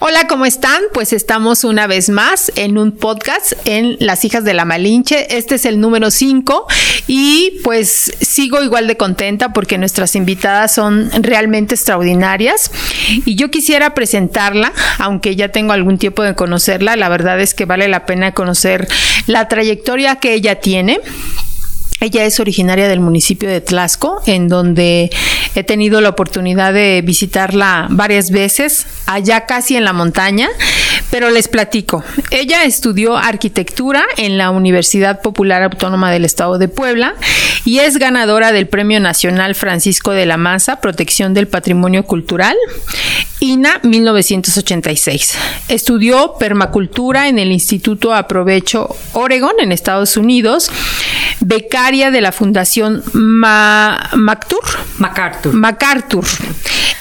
Hola, ¿cómo están? Pues estamos una vez más en un podcast en Las hijas de la Malinche. Este es el número 5 y pues sigo igual de contenta porque nuestras invitadas son realmente extraordinarias y yo quisiera presentarla, aunque ya tengo algún tiempo de conocerla, la verdad es que vale la pena conocer la trayectoria que ella tiene ella es originaria del municipio de Tlasco, en donde he tenido la oportunidad de visitarla varias veces, allá casi en la montaña, pero les platico. Ella estudió arquitectura en la Universidad Popular Autónoma del Estado de Puebla y es ganadora del Premio Nacional Francisco de la Maza, Protección del Patrimonio Cultural, INA 1986. Estudió permacultura en el Instituto Aprovecho Oregon en Estados Unidos, becaria de la Fundación MacArthur. MacArthur. MacArthur.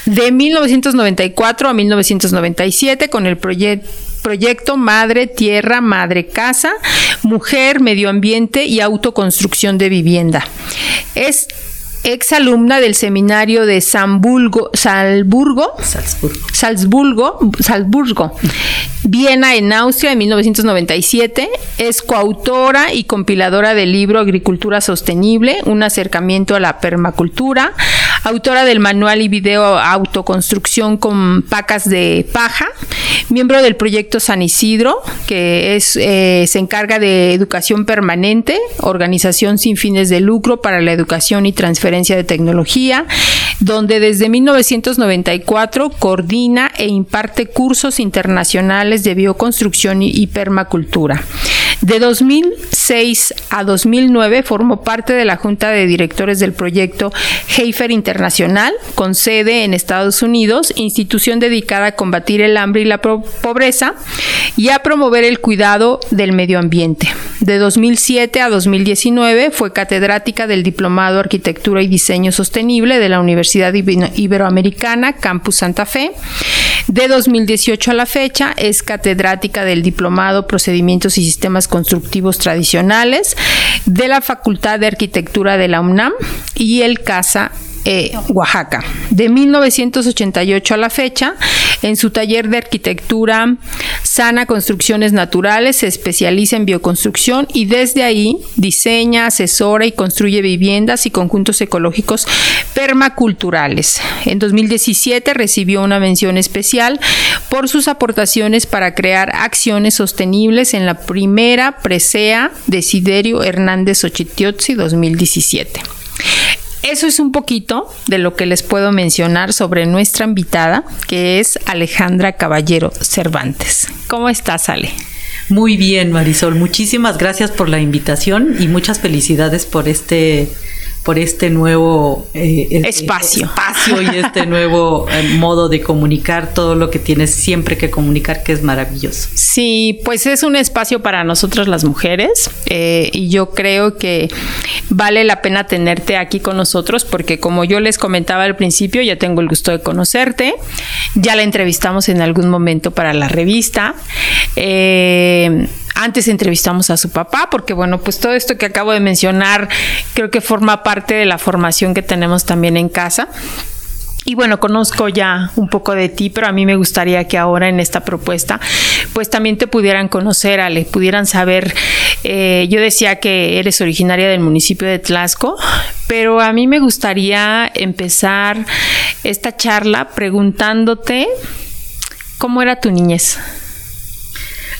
De 1994 a 1997 con el proyecto Madre Tierra, Madre Casa, Mujer, Medio Ambiente y Autoconstrucción de Vivienda. Es exalumna del seminario de Salzburgo, Salzburgo, Salzburgo, Salzburgo, Viena en Austria en 1997. Es coautora y compiladora del libro Agricultura Sostenible, un acercamiento a la permacultura, autora del manual y video Autoconstrucción con pacas de paja, miembro del proyecto San Isidro, que es, eh, se encarga de educación permanente, organización sin fines de lucro para la educación y transferencia de tecnología, donde desde 1994 coordina e imparte cursos internacionales de bioconstrucción y permacultura. De 2006 a 2009 formó parte de la Junta de Directores del proyecto Heifer Internacional, con sede en Estados Unidos, institución dedicada a combatir el hambre y la pobreza y a promover el cuidado del medio ambiente. De 2007 a 2019 fue catedrática del Diplomado Arquitectura y Diseño Sostenible de la Universidad Iberoamericana, Campus Santa Fe. De 2018 a la fecha es catedrática del Diplomado Procedimientos y Sistemas Constructivos Tradicionales de la Facultad de Arquitectura de la UNAM y el CASA eh, Oaxaca. De 1988 a la fecha, en su taller de arquitectura Sana Construcciones Naturales, se especializa en bioconstrucción y desde ahí diseña, asesora y construye viviendas y conjuntos ecológicos permaculturales. En 2017 recibió una mención especial por sus aportaciones para crear acciones sostenibles en la primera presea de Siderio Hernández Ochitiotzi 2017. Eso es un poquito de lo que les puedo mencionar sobre nuestra invitada, que es Alejandra Caballero Cervantes. ¿Cómo estás, Ale? Muy bien, Marisol. Muchísimas gracias por la invitación y muchas felicidades por este por este nuevo eh, espacio. espacio y este nuevo eh, modo de comunicar todo lo que tienes siempre que comunicar, que es maravilloso. Sí, pues es un espacio para nosotras las mujeres eh, y yo creo que vale la pena tenerte aquí con nosotros porque como yo les comentaba al principio, ya tengo el gusto de conocerte, ya la entrevistamos en algún momento para la revista. Eh, antes entrevistamos a su papá, porque bueno, pues todo esto que acabo de mencionar creo que forma parte de la formación que tenemos también en casa. Y bueno, conozco ya un poco de ti, pero a mí me gustaría que ahora en esta propuesta, pues también te pudieran conocer, Ale, pudieran saber. Eh, yo decía que eres originaria del municipio de Tlasco, pero a mí me gustaría empezar esta charla preguntándote cómo era tu niñez.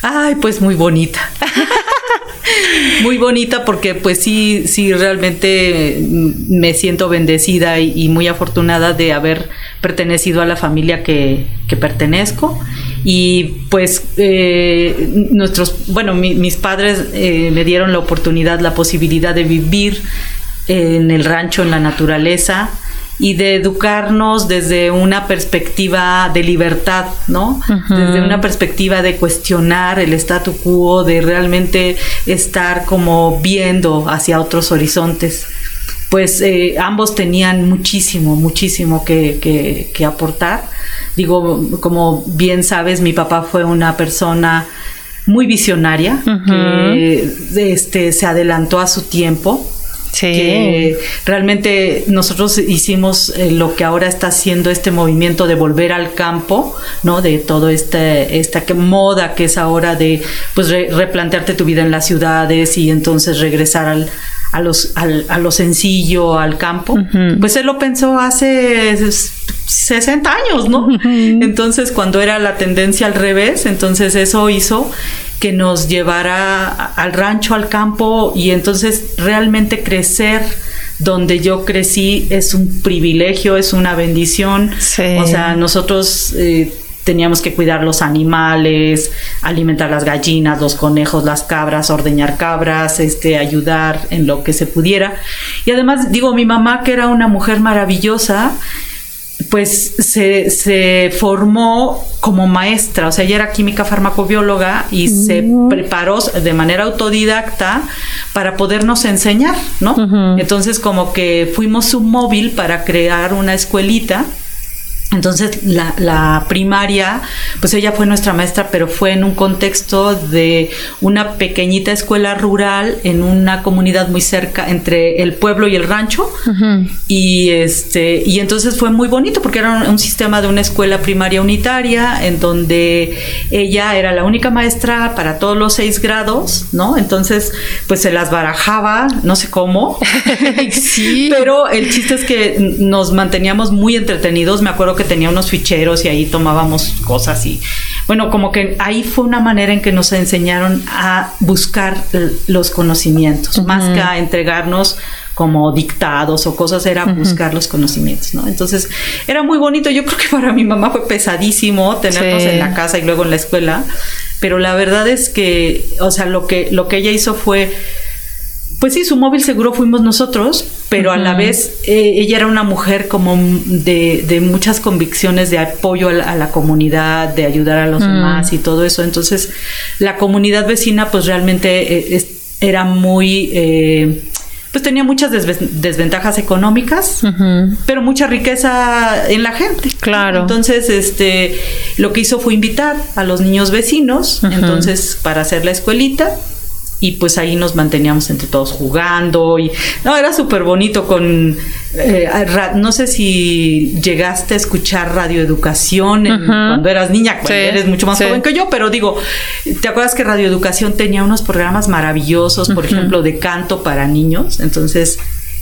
Ay, pues muy bonita. muy bonita porque pues sí, sí, realmente me siento bendecida y, muy afortunada de haber pertenecido a la familia que, pertenezco. Y pues eh, nuestros, bueno, mis padres eh, me dieron la oportunidad, la posibilidad de vivir en el rancho, en la naturaleza y de educarnos desde una perspectiva de libertad, ¿no? Desde una perspectiva de cuestionar el statu quo, de realmente estar como viendo hacia otros horizontes. pues eh, ambos tenían muchísimo, muchísimo que, que, aportar. Digo, como bien sabes, mi papá fue una persona muy visionaria, que este, se adelantó a su tiempo. Sí. realmente nosotros hicimos eh, lo que ahora está haciendo este movimiento de volver al campo, ¿no? De todo este, esta moda que es ahora de pues replantearte tu vida en las ciudades y entonces regresar al, a, los, al, a lo sencillo, al campo, pues él lo pensó hace 60 años, ¿no? Entonces, cuando era la tendencia al revés, entonces eso hizo que nos llevara al rancho, al campo, y entonces realmente crecer donde yo crecí es un privilegio, es una bendición. O sea, nosotros... Eh, teníamos que cuidar los animales, alimentar las gallinas, los conejos, las cabras, ordeñar cabras, este, ayudar en lo que se pudiera. Y además, digo, mi mamá, que era una mujer maravillosa, pues se, se, formó como maestra, o sea, ella era química farmacobióloga y se preparó de manera autodidacta para podernos enseñar, ¿no? Entonces como que fuimos su móvil para crear una escuelita entonces la, primaria, pues ella fue nuestra maestra, pero fue en un contexto de una pequeñita escuela rural en una comunidad muy cerca entre el pueblo y el rancho. Y este, y entonces fue muy bonito porque era un, sistema de una escuela primaria unitaria en donde ella era la única maestra para todos los seis grados, ¿no? Entonces, pues se las barajaba, no sé cómo. sí. Pero el chiste es que nos manteníamos muy entretenidos. Me acuerdo que tenía unos ficheros y ahí tomábamos cosas y bueno, como que ahí fue una manera en que nos enseñaron a buscar los conocimientos, más que a entregarnos como dictados o cosas, era buscar los conocimientos, ¿no? Entonces, era muy bonito. Yo creo que para mi mamá fue pesadísimo tenernos en la casa y luego en la escuela, pero la verdad es que, o sea, lo que, lo que ella hizo fue pues sí, su móvil seguro fuimos nosotros, pero a la vez eh, ella era una mujer como de, muchas convicciones de apoyo a la, comunidad, de ayudar a los mm. demás y todo eso. Entonces, la comunidad vecina pues realmente eh, era muy... Eh, pues tenía muchas desventajas económicas, pero mucha riqueza en la gente. Claro. Entonces, este, lo que hizo fue invitar a los niños vecinos, entonces, para hacer la escuelita, y pues ahí nos manteníamos entre todos jugando y no era súper bonito con eh, no sé si llegaste a escuchar radioeducación cuando eras niña eres mucho más joven que yo pero digo te acuerdas que radioeducación tenía unos programas maravillosos por ejemplo de canto para niños entonces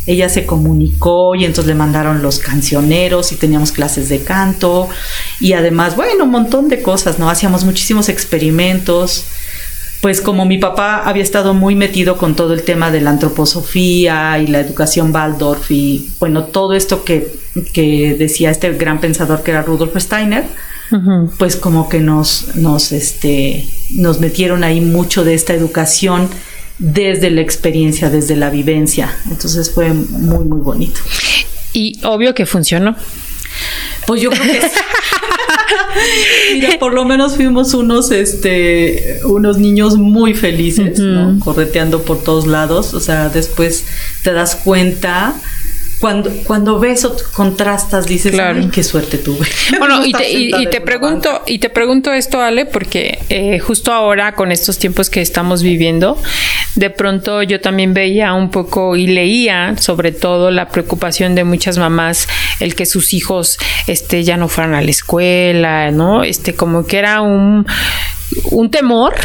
ella se comunicó y entonces le mandaron los cancioneros y teníamos clases de canto y además bueno un montón de cosas no hacíamos muchísimos experimentos pues como mi papá había estado muy metido con todo el tema de la antroposofía y la educación Waldorf y bueno, todo esto que, decía este gran pensador que era Rudolf Steiner, pues como que nos, nos, este, nos metieron ahí mucho de esta educación desde la experiencia, desde la vivencia. Entonces fue muy, muy bonito. Y obvio que funcionó. Pues yo creo que sí. Mira, por lo menos fuimos unos, este, unos niños muy felices, ¿no? Correteando por todos lados. O sea, después te das cuenta cuando, cuando ves o contrastas, dices, claro. qué suerte tuve. Bueno, y, te, pregunto, y te pregunto esto, Ale, porque eh, justo ahora, con estos tiempos que estamos viviendo, de pronto yo también veía un poco y leía sobre todo la preocupación de muchas mamás, el que sus hijos este, ya no fueran a la escuela, ¿no? Este, como que era un, un temor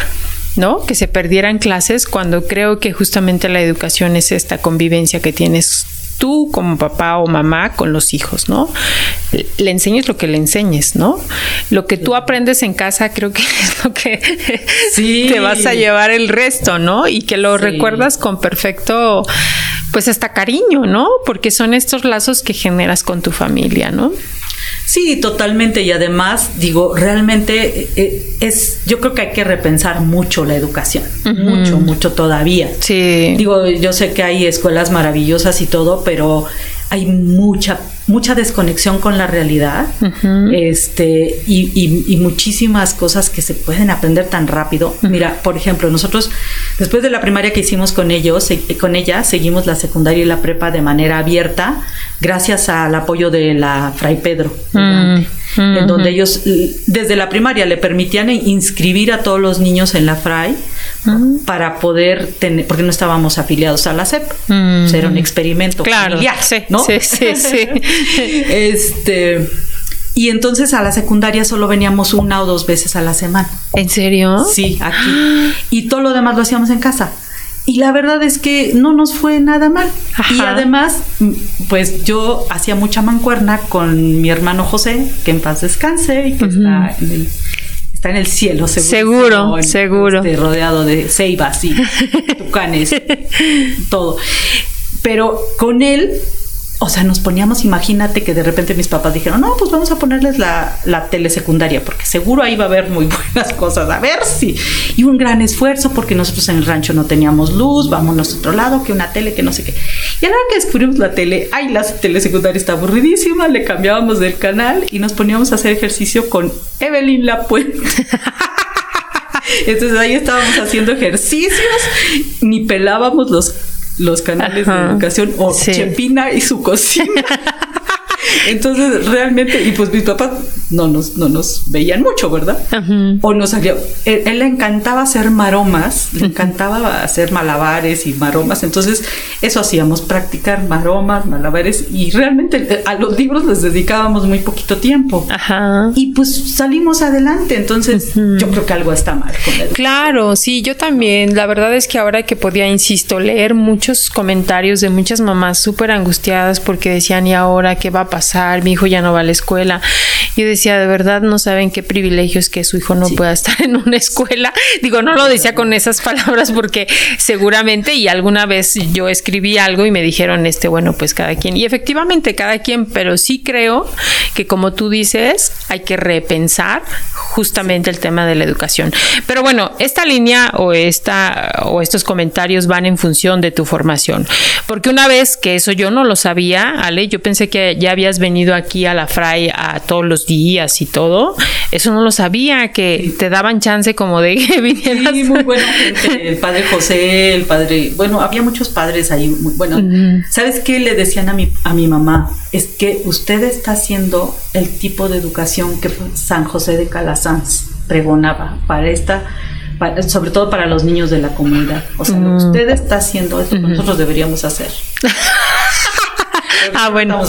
¿no? Que se perdieran clases cuando creo que justamente la educación es esta convivencia que tienes tú como papá o mamá con los hijos, ¿no? Le enseñes lo que le enseñes, ¿no? Lo que tú aprendes en casa creo que es lo que te vas a llevar el resto, ¿no? Y que lo recuerdas con perfecto, pues hasta cariño, ¿no? Porque son estos lazos que generas con tu familia, ¿no? Sí, totalmente. Y además, digo, realmente eh, eh, es, yo creo que hay que repensar mucho la educación, mucho, mucho todavía. Sí. Digo, yo sé que hay escuelas maravillosas y todo, pero hay mucha, mucha desconexión con la realidad este, y, muchísimas cosas que se pueden aprender tan rápido. Mira, por ejemplo, nosotros después de la primaria que hicimos con ellos, con ella, seguimos la secundaria y la prepa de manera abierta, gracias al apoyo de la Fray Pedro, mm, en donde ellos desde la primaria le permitían inscribir a todos los niños en la Para poder tener, porque no estábamos afiliados a la CEP, era un experimento claro, familiar, ¿no? Sí, sí, sí. este, y entonces a la secundaria solo veníamos una o dos veces a la semana. ¿En serio? Sí, aquí. Y todo lo demás lo hacíamos en casa. Y la verdad es que no nos fue nada mal. Y además, pues yo hacía mucha mancuerna con mi hermano José, que en paz descanse y que está en el está en el cielo, seguro. Seguro, seguro. Este, rodeado de ceibas y tucanes, todo. Pero con él o sea, nos poníamos, imagínate que de repente mis papás dijeron, no, pues vamos a ponerles la, la telesecundaria, porque seguro ahí va a haber muy buenas cosas, a ver si. Y un gran esfuerzo, porque nosotros en el rancho no teníamos luz, vámonos a otro lado, que una tele, que no sé qué. Y ahora que descubrimos la tele, ay, la telesecundaria está aburridísima, le cambiábamos del canal y nos poníamos a hacer ejercicio con Evelyn Lapuente. Entonces ahí estábamos haciendo ejercicios, ni pelábamos los los canales de educación o Chepina y su cocina. Entonces, realmente, y pues mis papás no nos, no nos veían mucho, ¿verdad? O no salía. Él, le encantaba hacer maromas, le encantaba hacer malabares y maromas. Entonces, eso hacíamos, practicar maromas, malabares, y realmente eh, a los libros les dedicábamos muy poquito tiempo. Ajá. Y pues salimos adelante. Entonces, yo creo que algo está mal con él. Claro, sí, yo también. La verdad es que ahora que podía, insisto, leer muchos comentarios de muchas mamás súper angustiadas porque decían, ¿y ahora qué va a pasar, mi hijo ya no va a la escuela. Yo decía, de verdad no saben qué privilegio es que su hijo no pueda estar en una escuela. Digo, no lo decía con esas palabras porque seguramente y alguna vez yo escribí algo y me dijeron, este, bueno, pues cada quien. Y efectivamente cada quien, pero sí creo que como tú dices, hay que repensar justamente el tema de la educación. Pero bueno, esta línea o esta o estos comentarios van en función de tu formación, porque una vez que eso yo no lo sabía, Ale, yo pensé que ya habías venido aquí a la Fray a todos los días y todo, eso no lo sabía, que te daban chance como de que vinieras. Sí, muy buena gente, el padre José, el padre, bueno, había muchos padres ahí, bueno, ¿sabes qué le decían a mi, a mi mamá? Es que usted está haciendo el tipo de educación que San José de Calasanz pregonaba para esta sobre todo para los niños de la comunidad. O sea, usted está haciendo es lo que nosotros deberíamos hacer. ah, bueno.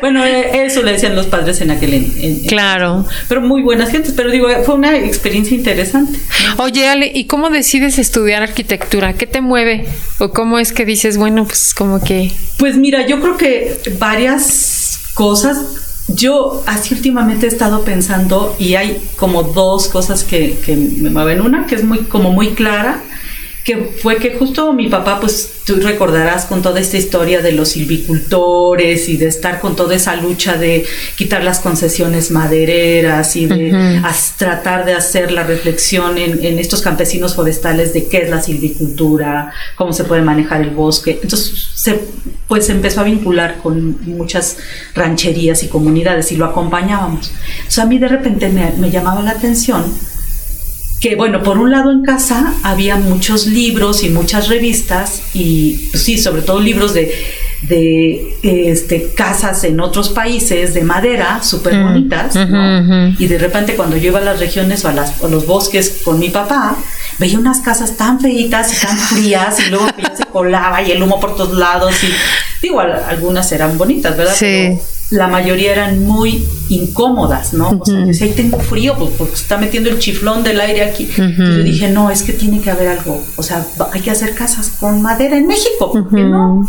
Bueno, eh, eso le decían los padres en aquel. En, claro. Pero muy buenas gentes. Pero digo, fue una experiencia interesante. Oye, Ale, ¿y cómo decides estudiar arquitectura? ¿Qué te mueve? ¿O cómo es que dices, bueno, pues como que. Pues mira, yo creo que varias cosas. Yo así últimamente he estado pensando y hay como dos cosas que, que me mueven. Una que es muy como muy clara que fue que justo mi papá, pues tú recordarás con toda esta historia de los silvicultores y de estar con toda esa lucha de quitar las concesiones madereras y de tratar de hacer la reflexión en, en, estos campesinos forestales de qué es la silvicultura, cómo se puede manejar el bosque. Entonces, se, pues empezó a vincular con muchas rancherías y comunidades y lo acompañábamos. Sea, a mí de repente me, me llamaba la atención que bueno, por un lado en casa había muchos libros y muchas revistas y pues sí, sobre todo libros de, de este, casas en otros países de madera súper bonitas, Y de repente cuando yo iba a las regiones o a, las, los bosques con mi papá, veía unas casas tan feitas y tan frías y luego ya se colaba y el humo por todos lados y digo, algunas eran bonitas, ¿verdad? Sí la mayoría eran muy incómodas, ¿no? O sea, si ahí tengo frío, pues porque está metiendo el chiflón del aire aquí. yo dije, no, es que tiene que haber algo. O sea, hay que hacer casas con madera en México, ¿por qué no?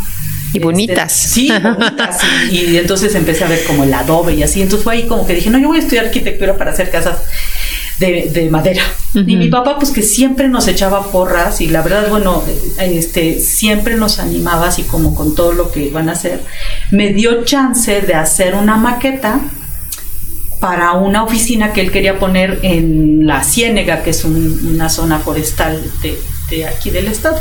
Y bonitas. Este, sí, bonitas. y, entonces empecé a ver como el adobe y así. Entonces fue ahí como que dije, no, yo voy a estudiar arquitectura para hacer casas de, madera. Y mi papá, pues que siempre nos echaba porras y la verdad, bueno, este, siempre nos animaba así como con todo lo que iban a hacer. Me dio chance de hacer una maqueta para una oficina que él quería poner en la Ciénega, que es una zona forestal de de aquí del estado.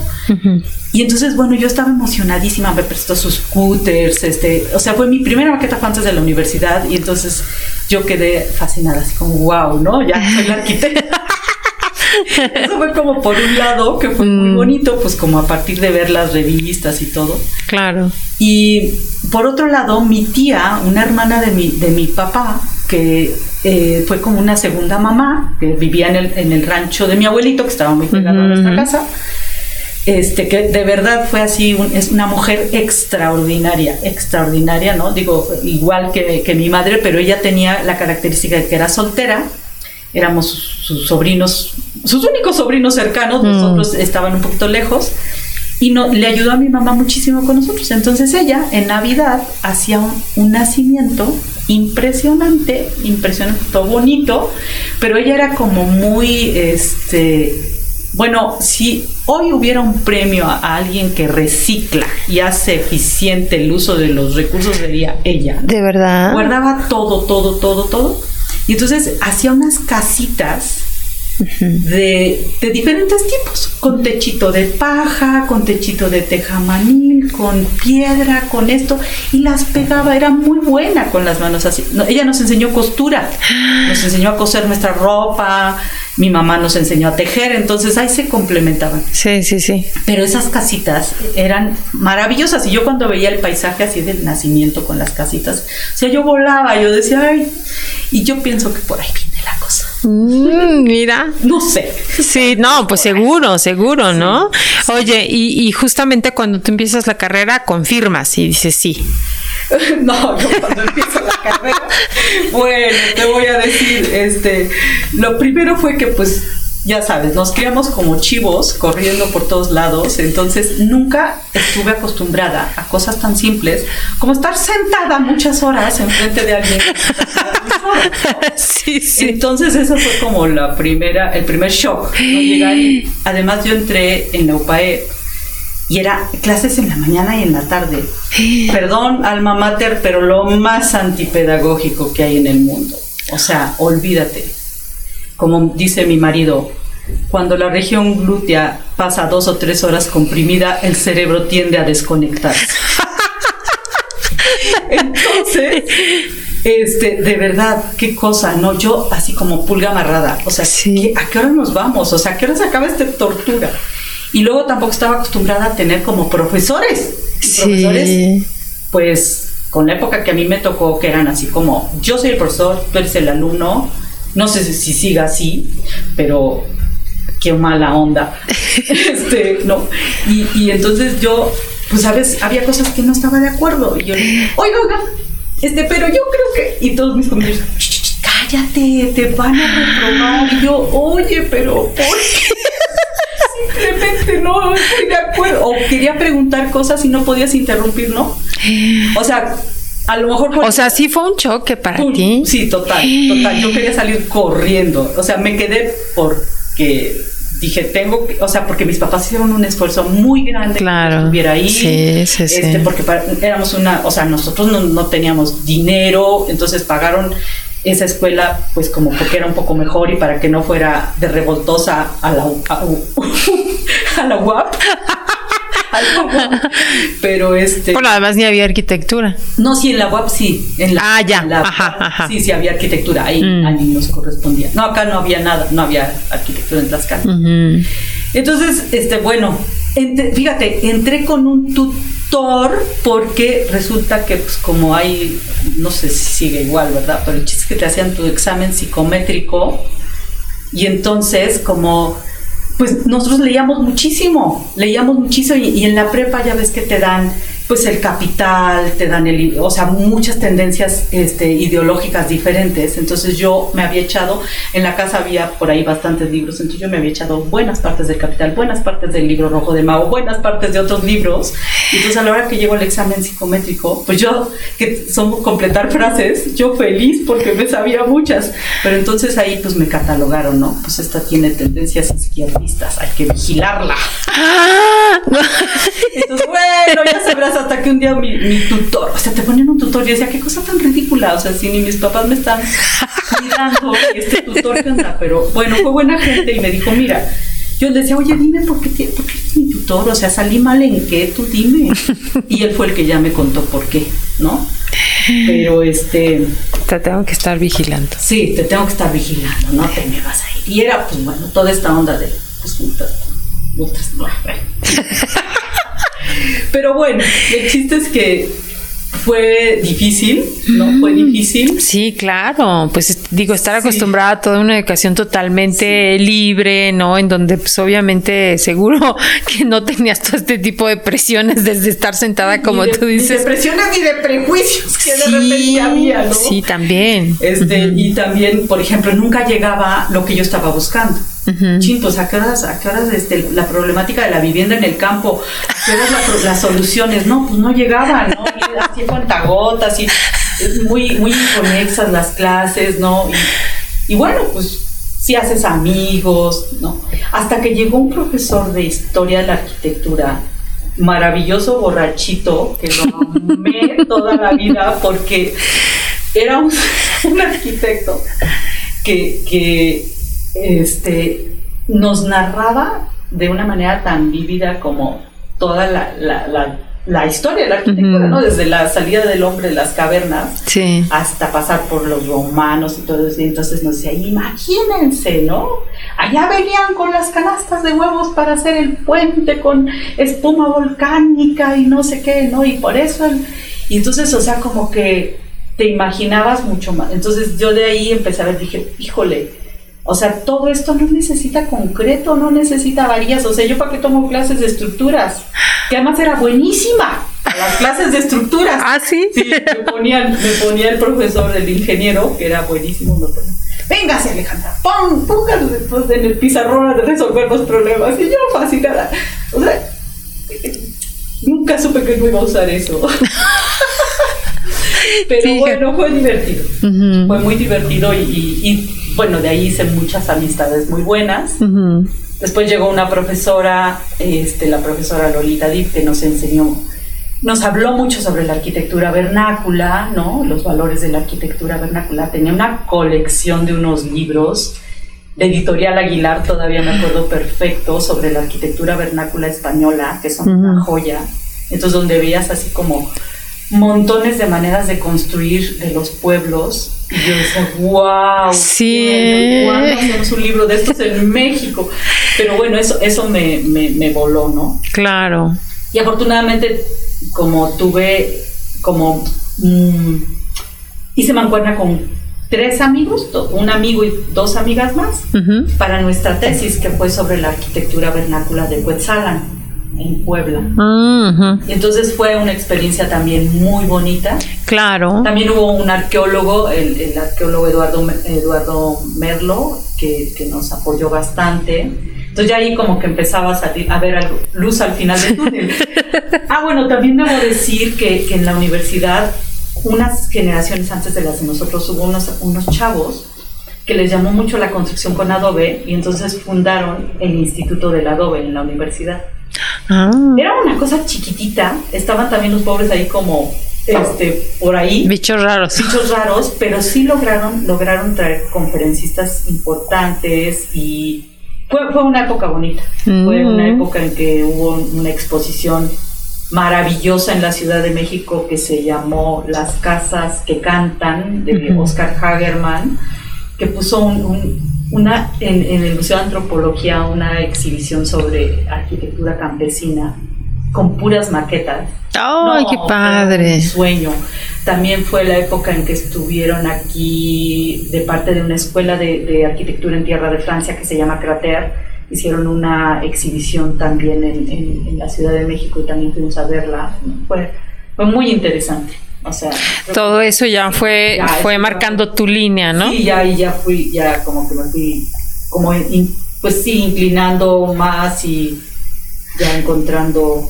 Y entonces, bueno, yo estaba emocionadísima, me prestó sus scooters, este, o sea, fue mi primera maqueta antes de la universidad y entonces yo quedé fascinada, así como, wow, ¿no? Ya soy la arquitecta. Eso fue como por un lado, que fue muy mm. bonito, pues como a partir de ver las revistas y todo. Claro. Y por otro lado, mi tía, una hermana de mi, de mi papá, que eh, fue como una segunda mamá, que vivía en el, en el rancho de mi abuelito, que estaba muy pegado a nuestra casa. Este, que de verdad fue así, es una mujer extraordinaria, extraordinaria, ¿no? Digo, igual que, que mi madre, pero ella tenía la característica de que era soltera, éramos sus, sobrinos, sus únicos sobrinos cercanos, mm. nosotros estaban un poquito lejos, y no, le ayudó a mi mamá muchísimo con nosotros. Entonces ella en Navidad hacía un, nacimiento impresionante, impresionante, todo bonito, pero ella era como muy, este, bueno, si hoy hubiera un premio a, alguien que recicla y hace eficiente el uso de los recursos, sería ella. De verdad. Guardaba todo, todo, todo, todo y entonces hacía unas casitas de, de, diferentes tipos, con techito de paja, con techito de tejamanil, con piedra, con esto, y las pegaba, era muy buena con las manos así. ella nos enseñó costura, nos enseñó a coser nuestra ropa, mi mamá nos enseñó a tejer, entonces ahí se complementaban. Sí, sí, sí. Pero esas casitas eran maravillosas y yo cuando veía el paisaje así del nacimiento con las casitas, o sea, yo volaba, yo decía, ay, y yo pienso que por ahí la cosa. Mm, mira. No sé. Sí, no, pues seguro, seguro, ¿no? Oye, y, y justamente cuando tú empiezas la carrera, confirmas y dices sí. No, yo cuando empiezo la carrera, bueno, te voy a decir, este, lo primero fue que pues ya sabes, nos criamos como chivos corriendo por todos lados, entonces nunca estuve acostumbrada a cosas tan simples como estar sentada muchas horas enfrente de alguien. sí, sí. Entonces eso fue como la primera, el primer shock. además yo entré en la UPAE y era clases en la mañana y en la tarde. Perdón, alma mater, pero lo más antipedagógico que hay en el mundo. O sea, olvídate. Como dice mi marido, cuando la región glútea pasa dos o tres horas comprimida, el cerebro tiende a desconectarse. Entonces, este, de verdad, qué cosa, ¿no? Yo así como pulga amarrada, o sea, ¿a qué hora nos vamos? O sea, ¿a qué hora se acaba esta tortura? Y luego tampoco estaba acostumbrada a tener como profesores. Profesores, pues con la época que a mí me tocó, que eran así como, yo soy el profesor, tú eres el alumno, no sé si siga así, pero qué mala onda. este, ¿no? Y, entonces yo, pues, ¿sabes? Había cosas que no estaba de acuerdo. Y yo le dije, oiga, oiga, este, pero yo creo que. Y todos mis compañeros, cállate, te van a reprobar. Y yo, oye, pero ¿por qué? simplemente no estoy de acuerdo. O quería preguntar cosas y no podías interrumpir, ¿no? O sea, a lo mejor... o sea, sí fue un choque para ti. Sí, total, total. Yo quería salir corriendo. O sea, me quedé porque dije, tengo que, o sea, porque mis papás hicieron un esfuerzo muy grande claro. que estuviera ahí. Sí, sí, sí. Este, porque éramos una, o sea, nosotros no, no, teníamos dinero, entonces pagaron esa escuela, pues como porque era un poco mejor y para que no fuera de revoltosa a la, a, la UAP. Pero este. Bueno, además ni había arquitectura. No, sí, en la UAP sí. En la, ah, ya. Sí, sí había arquitectura. Ahí, mm. ahí nos correspondía. No, acá no había nada. No había arquitectura en Tlaxcala. Entonces, este, bueno, fíjate, entré con un tutor porque resulta que pues como hay, no sé si sigue igual, ¿verdad? Pero el chiste es que te hacían tu examen psicométrico y entonces como pues nosotros leíamos muchísimo, leíamos muchísimo y, en la prepa ya ves que te dan pues el capital, te dan el, o sea, muchas tendencias este, ideológicas diferentes. Entonces yo me había echado, en la casa había por ahí bastantes libros, entonces yo me había echado buenas partes del capital, buenas partes del libro rojo de Mao, buenas partes de otros libros. Y entonces a la hora que llegó el examen psicométrico, pues yo, que son completar frases, yo feliz porque me sabía muchas. Pero entonces ahí pues me catalogaron, ¿no? Pues esta tiene tendencias izquierdistas, hay que vigilarla. Ah, entonces, bueno, ya sabrás hasta que un día mi, tutor, o sea, te ponen un tutor y decía, qué cosa tan ridícula, o sea, si ni mis papás me están cuidando, este tutor que anda, pero bueno, fue buena gente y me dijo, mira, yo le decía, oye, dime por qué, por qué eres mi tutor, o sea, salí mal en qué, tú dime. Y él fue el que ya me contó por qué, ¿no? Pero este... Te tengo que estar vigilando. Sí, te tengo que estar vigilando, no te me vas a ir. Y era, pues bueno, toda esta onda de, pues, putas, Pero bueno, el chiste es que fue difícil, ¿no? Fue mm. difícil. Sí, claro. Pues digo, estar acostumbrada a toda una educación totalmente libre, ¿no? En donde, pues obviamente, seguro que no tenías todo este tipo de presiones desde estar sentada, como tú dices. Ni de presiones ni de prejuicios que de repente había, ¿no? Sí, también. Este, Y también, por ejemplo, nunca llegaba lo que yo estaba buscando. ¿a qué horas, a qué horas este, la problemática de la vivienda en el campo? ¿A qué horas las soluciones? No, pues no llegaban, ¿no? Y cuentagotas y muy, muy inconexas las clases, ¿no? Y, bueno, pues si haces amigos, ¿no? Hasta que llegó un profesor de historia de la arquitectura, maravilloso borrachito, que lo amé toda la vida porque era un, un arquitecto que, que este, nos narraba de una manera tan vívida como toda la, historia de la arquitectura, ¿no? Desde la salida del hombre de las cavernas hasta pasar por los romanos y todo eso. Y entonces nos decía, imagínense, ¿no? Allá venían con las canastas de huevos para hacer el puente con espuma volcánica y no sé qué, ¿no? Y por eso... y entonces, o sea, como que te imaginabas mucho más. Entonces yo de ahí empecé a ver, dije, híjole, o sea, todo esto no necesita concreto, no necesita varillas. O sea, yo para qué tomo clases de estructuras, que además era buenísima las clases de estructuras. Ah, sí. Sí, me ponía, me ponía el profesor, el ingeniero, que era buenísimo, me ponía, véngase Alejandra, pon, póngalo después en el pizarrón de resolver los problemas. Y yo fascinada. O sea, nunca supe que no iba a usar eso. Pero bueno, fue divertido. Fue muy divertido y bueno, de ahí hice muchas amistades muy buenas. Después llegó una profesora, este, la profesora Lolita Dip, que nos enseñó, nos habló mucho sobre la arquitectura vernácula, ¿no? Los valores de la arquitectura vernácula. Tenía una colección de unos libros de Editorial Aguilar, todavía me acuerdo perfecto, sobre la arquitectura vernácula española, que son una joya. Entonces, donde veías así como montones de maneras de construir de los pueblos. Y yo decía, wow, sí. ¿cuándo hacemos un libro de estos en México? Pero bueno, eso, eso me, me, voló, ¿no? Claro. Y afortunadamente, como tuve, como mm, hice mancuerna con tres amigos, un amigo y dos amigas más, para nuestra tesis que fue sobre la arquitectura vernácula de Cuetzalan en Puebla. Y entonces fue una experiencia también muy bonita. Claro. También hubo un arqueólogo, el, arqueólogo Eduardo, Eduardo Merlo, que, nos apoyó bastante. Entonces ya ahí como que empezaba a, salir, a ver luz al final del túnel. ah, bueno, también debo decir que, que, en la universidad, unas generaciones antes de las de nosotros, hubo unos, unos chavos que les llamó mucho la construcción con adobe y entonces fundaron el Instituto del Adobe en la universidad. Ah. Era una cosa chiquitita, estaban también los pobres ahí como este por ahí bichos raros bichos raros pero sí lograron lograron traer conferencistas importantes y fue, fue una época bonita fue una mm. época en que hubo una exposición maravillosa en la Ciudad de México que se llamó Las Casas que Cantan de Oscar Hagerman que puso un una, en, el Museo de Antropología una exhibición sobre arquitectura campesina con puras maquetas. ¡Ay, qué padre! sueño. También fue la época en que estuvieron aquí de parte de una escuela de, arquitectura en tierra de Francia que se llama Crater. Hicieron una exhibición también en, en la Ciudad de México y también fuimos a verla. Fue, fue muy interesante. O sea, todo eso ya fue fue marcando tu línea, ¿no? Sí, ya y ya fui ya como que me fui como pues sí inclinando más y ya encontrando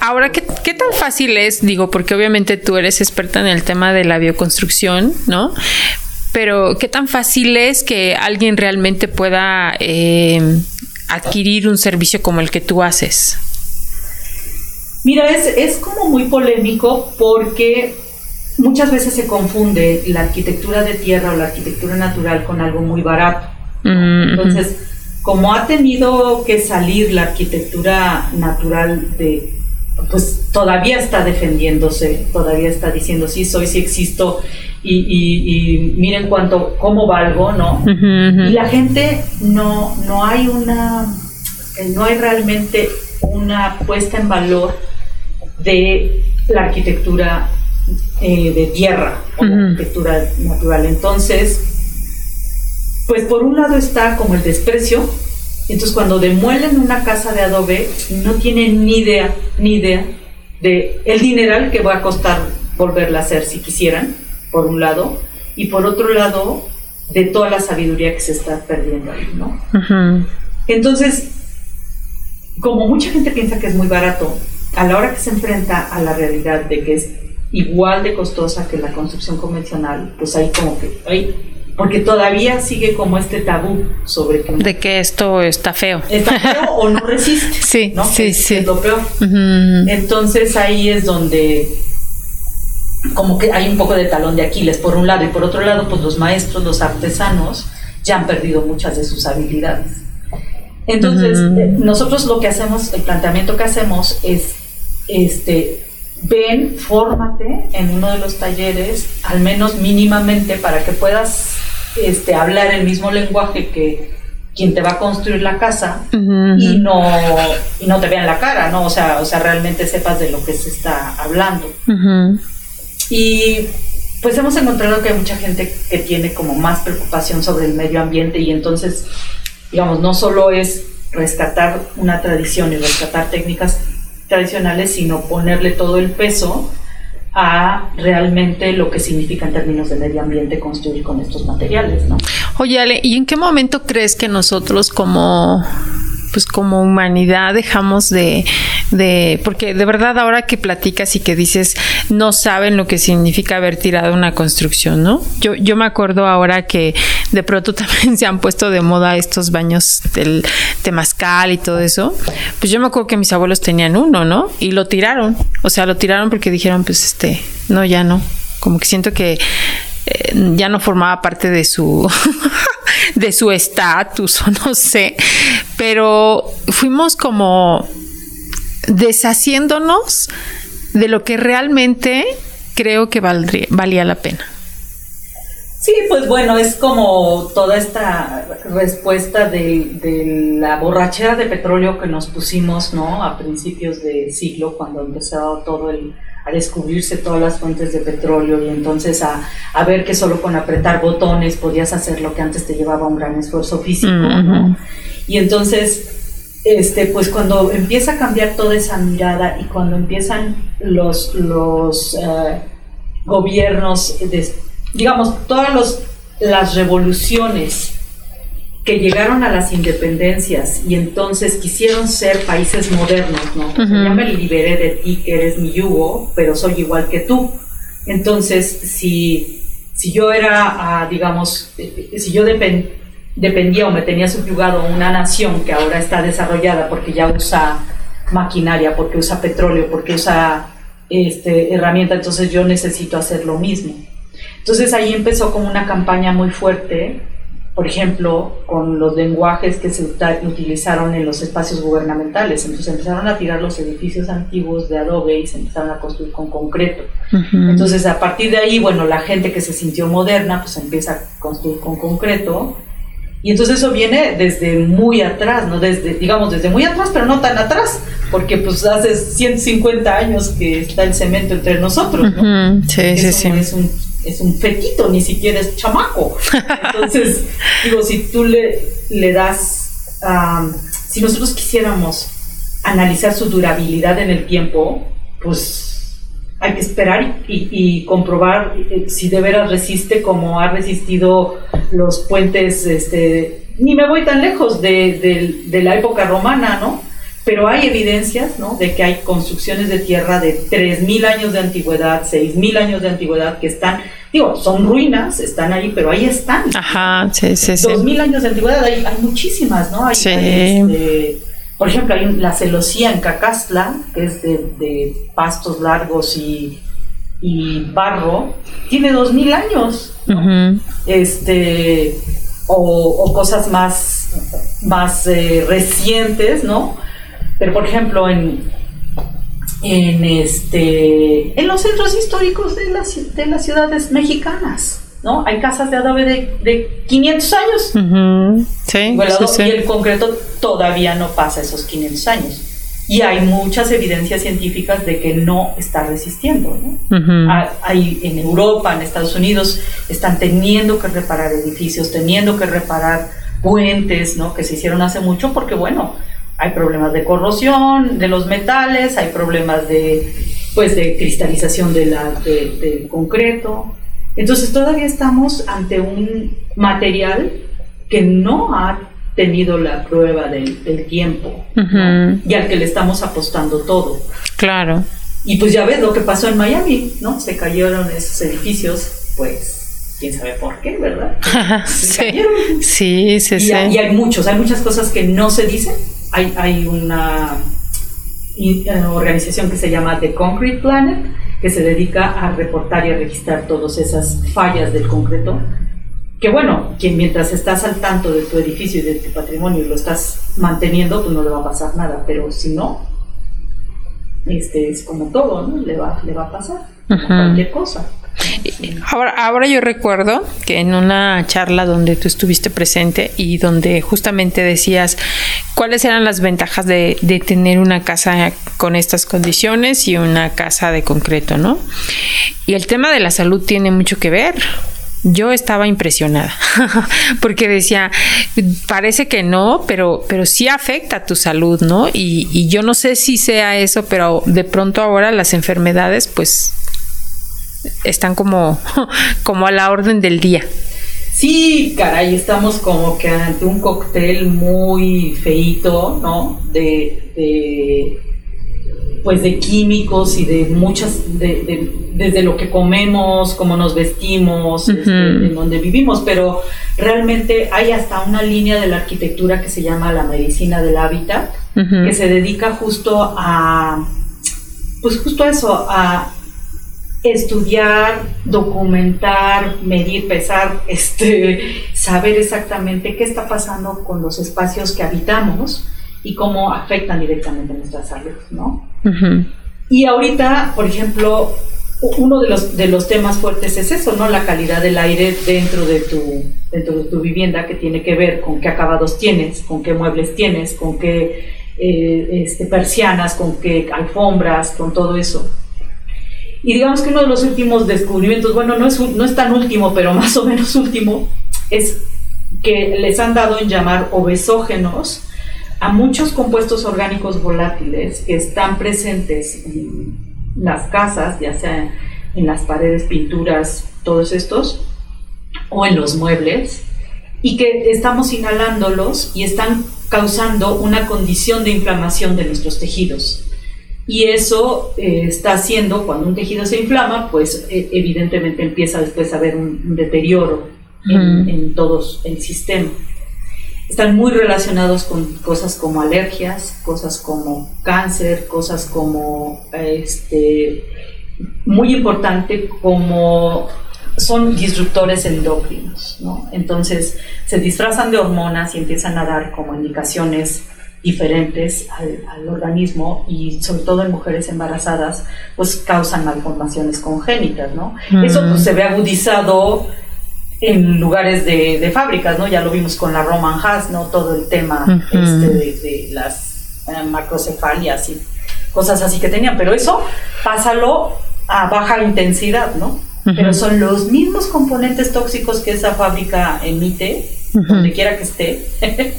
Ahora, ¿qué, ¿qué, tan fácil es? Digo, porque obviamente tú eres experta en el tema de la bioconstrucción, ¿no? Pero, ¿qué tan fácil es que alguien realmente pueda eh, adquirir un servicio como el que tú haces? Mira, es, es como muy polémico porque muchas veces se confunde la arquitectura de tierra o la arquitectura natural con algo muy barato. Mm, Entonces, como ha tenido que salir la arquitectura natural de, pues todavía está defendiéndose, todavía está diciendo sí soy, sí existo y, miren cuánto, cómo valgo, ¿no? Y la gente no, no hay una, no hay realmente una puesta en valor de la arquitectura eh, de tierra o la arquitectura natural. Entonces, pues por un lado está como el desprecio, entonces cuando demuelen una casa de adobe no tienen ni idea, ni idea de el dineral que va a costar volverla a hacer si quisieran, por un lado, y por otro lado de toda la sabiduría que se está perdiendo ahí, ¿no? Entonces, como mucha gente piensa que es muy barato, a la hora que se enfrenta a la realidad de que es igual de costosa que la construcción convencional, pues ahí como que, ahí porque todavía sigue como este tabú sobre que de que esto está feo. está feo o no resiste sí ¿no? sí sí. es lo peor. Entonces ahí es donde como que hay un poco de talón de Aquiles por un lado y por otro lado pues los maestros los artesanos ya han perdido muchas de sus habilidades. Entonces eh, nosotros lo que hacemos el planteamiento que hacemos es este ven, fórmate en uno de los talleres, al menos mínimamente, para que puedas este, hablar el mismo lenguaje que quien te va a construir la casa y no y no te vean la cara, ¿no? O sea, o sea, realmente sepas de lo que se está hablando. Y pues hemos encontrado que hay mucha gente que tiene como más preocupación sobre el medio ambiente y entonces, digamos, no solo es rescatar una tradición y rescatar técnicas, tradicionales, sino ponerle todo el peso a realmente lo que significa en términos de medio ambiente construir con estos materiales, ¿no? Oye, Ale, ¿y en qué momento crees que nosotros como pues como humanidad dejamos de, de, porque de verdad ahora que platicas y que dices, no saben lo que significa haber tirado una construcción, ¿no? Yo, yo me acuerdo ahora que de pronto también se han puesto de moda estos baños del temazcal y todo eso. Pues yo me acuerdo que mis abuelos tenían uno, ¿no? Y lo tiraron. O sea, lo tiraron porque dijeron, pues este, no, ya no. Como que siento que eh, ya no formaba parte de su de su estatus o no sé, pero fuimos como deshaciéndonos de lo que realmente creo que valdría, valía la pena. Sí, pues bueno, es como toda esta respuesta de, de, la borrachera de petróleo que nos pusimos, ¿no? A principios de siglo, cuando empezó todo el, a descubrirse todas las fuentes de petróleo y entonces a, a, ver que solo con apretar botones podías hacer lo que antes te llevaba un gran esfuerzo físico, ¿no? Y entonces, este, pues cuando empieza a cambiar toda esa mirada y cuando empiezan los, los uh, gobiernos, de, digamos, todas los, las revoluciones que llegaron a las independencias y entonces quisieron ser países modernos, ¿no? Ya me liberé de ti, que eres mi yugo, pero soy igual que tú. Entonces, si, si yo era, ah, digamos, eh, si yo dependía o me tenía subyugado a una nación que ahora está desarrollada porque ya usa maquinaria, porque usa petróleo, porque usa este, herramienta, entonces yo necesito hacer lo mismo. Entonces ahí empezó como una campaña muy fuerte por ejemplo, con los lenguajes que se utilizaron en los espacios gubernamentales. Entonces empezaron a tirar los edificios antiguos de adobe y se empezaron a construir con concreto. Entonces a partir de ahí, bueno, la gente que se sintió moderna, pues empieza a construir con concreto. Y entonces eso viene desde muy atrás, ¿no? Desde, digamos, desde muy atrás, pero no tan atrás, porque pues hace 150 años que está el cemento entre nosotros, ¿no? Sí, sí, sí. Es un es un fetito, ni siquiera es chamaco. Entonces, digo, si tú le, le das, si nosotros quisiéramos analizar su durabilidad en el tiempo, pues hay que esperar y, comprobar eh, si de veras resiste como ha resistido los puentes, este, ni me voy tan lejos de, de la época romana, ¿no? pero hay evidencias ¿no? de que hay construcciones de tierra de 3.000 años de antigüedad, 6.000 años de antigüedad que están, digo, son ruinas, están ahí, pero ahí están. Ajá, sí, sí, sí. 2.000 años de antigüedad, hay, hay muchísimas, ¿no? Hay, sí. este, por ejemplo, hay la celosía en Cacastla, que es de, pastos largos y, y barro, tiene 2.000 años. este, o, o cosas más más eh, recientes, ¿no? Pero por ejemplo, en, en, este, en los centros históricos de las, de las ciudades mexicanas, ¿no? Hay casas de adobe de, de 500 años. sí, Y el concreto todavía no pasa esos 500 años. Y hay muchas evidencias científicas de que no está resistiendo. ¿no? Hay en Europa, en Estados Unidos, están teniendo que reparar edificios, teniendo que reparar puentes, ¿no? Que se hicieron hace mucho porque, bueno, hay problemas de corrosión de los metales, hay problemas de, pues, de cristalización de la, del concreto. Entonces todavía estamos ante un material que no ha tenido la prueba del, tiempo y al que le estamos apostando todo. Claro. Y pues ya ves lo que pasó en Miami, ¿no? Se cayeron esos edificios, pues quién sabe por qué, ¿verdad? Se sí. cayeron. Sí, sí, sí. Y hay muchos, hay muchas cosas que no se dicen. Hay, hay una eh, organización que se llama The Concrete Planet, que se dedica a reportar y a registrar todas esas fallas del concreto que bueno, que mientras estás al tanto de tu edificio y de tu patrimonio y lo estás manteniendo, pues no le va a pasar nada, pero si no, este es como todo, ¿no? Le va, le va a pasar cualquier cosa. Ahora, ahora yo recuerdo que en una charla donde tú estuviste presente y donde justamente decías cuáles eran las ventajas de, de, tener una casa con estas condiciones y una casa de concreto, ¿no? Y el tema de la salud tiene mucho que ver, yo estaba impresionada porque decía, parece que no, pero, pero sí afecta tu salud, ¿no? Y, y yo no sé si sea eso, pero de pronto ahora las enfermedades pues están como, como a la orden del día. Sí, caray, estamos como que ante un cóctel muy feito, ¿no? De, de pues de químicos y de muchas, de, desde lo que comemos, cómo nos vestimos, este, en donde vivimos, pero realmente hay hasta una línea de la arquitectura que se llama la medicina del hábitat, que se dedica justo a, pues justo a eso, a estudiar, documentar, medir, pesar, este, saber exactamente qué está pasando con los espacios que habitamos y cómo afectan directamente nuestra salud, ¿no? Y ahorita, por ejemplo, uno de los, de los temas fuertes es eso, ¿no? La calidad del aire dentro de, tu, dentro de tu vivienda, que tiene que ver con qué acabados tienes, con qué muebles tienes, con qué eh, este, persianas, con qué alfombras, con todo eso. Y digamos que uno de los últimos descubrimientos, bueno, no es, no es tan último, pero más o menos último, es que les han dado en llamar obesógenos a muchos compuestos orgánicos volátiles que están presentes en las casas, ya sea en las paredes, pinturas, todos estos, o en los muebles, y que estamos inhalándolos y están causando una condición de inflamación de nuestros tejidos. Y eso eh, está haciendo, cuando un tejido se inflama, pues e, evidentemente empieza después a haber un, deterioro en, en todo el sistema están muy relacionados con cosas como alergias, cosas como cáncer, cosas como, este, muy importante como son disruptores endócrinos, ¿no? Entonces se disfrazan de hormonas y empiezan a dar como indicaciones diferentes al, organismo y sobre todo en mujeres embarazadas, pues causan malformaciones congénitas, ¿no? Eso pues, se ve agudizado en lugares de, fábricas, ¿no? Ya lo vimos con la Roman Haas, ¿no? Todo el tema este, de, las eh, macrocefalias y cosas así que tenían, pero eso pásalo a baja intensidad, ¿no? Pero son los mismos componentes tóxicos que esa fábrica emite, donde quiera que esté,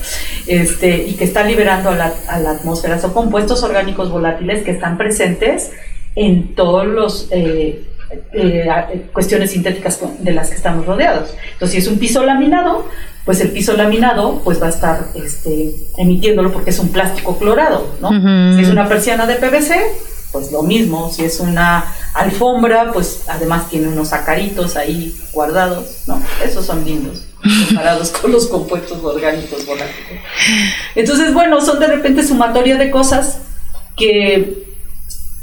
este, y que está liberando a la, a la, atmósfera. Son compuestos orgánicos volátiles que están presentes en todos los eh, eh, cuestiones sintéticas de las que estamos rodeados. Entonces, si es un piso laminado, pues el piso laminado pues va a estar este, emitiéndolo porque es un plástico clorado, ¿no? Si es una persiana de PVC, pues lo mismo. Si es una alfombra, pues además tiene unos acaritos ahí guardados, ¿no? Esos son lindos comparados con los compuestos orgánicos volátiles. Entonces, bueno, son de repente sumatoria de cosas que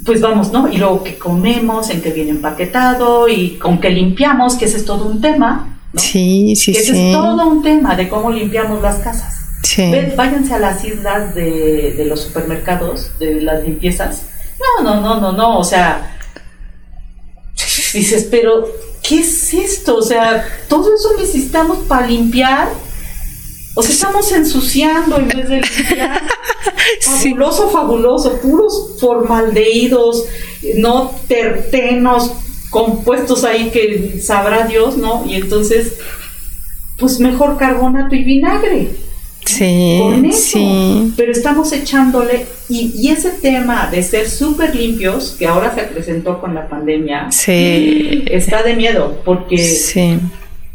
pues vamos, ¿no? Y luego que comemos, en qué viene empaquetado y con qué limpiamos, que ese es todo un tema. Sí, sí, sí. Ese es todo un tema de cómo limpiamos las casas. Sí. váyanse a las islas de, de, los supermercados, de las limpiezas. No, no, no, no, no. O sea, dices, pero ¿qué es esto? O sea, todo eso necesitamos para limpiar. O sea, estamos ensuciando en vez de limpiar. Fabuloso, fabuloso, puros formaldehídos, no tertenos, compuestos ahí que sabrá Dios, ¿no? Y entonces, pues mejor carbonato y vinagre. Sí, sí. Pero estamos echándole, y, ese tema de ser súper limpios, que ahora se presentó con la pandemia, sí. está de miedo, porque sí.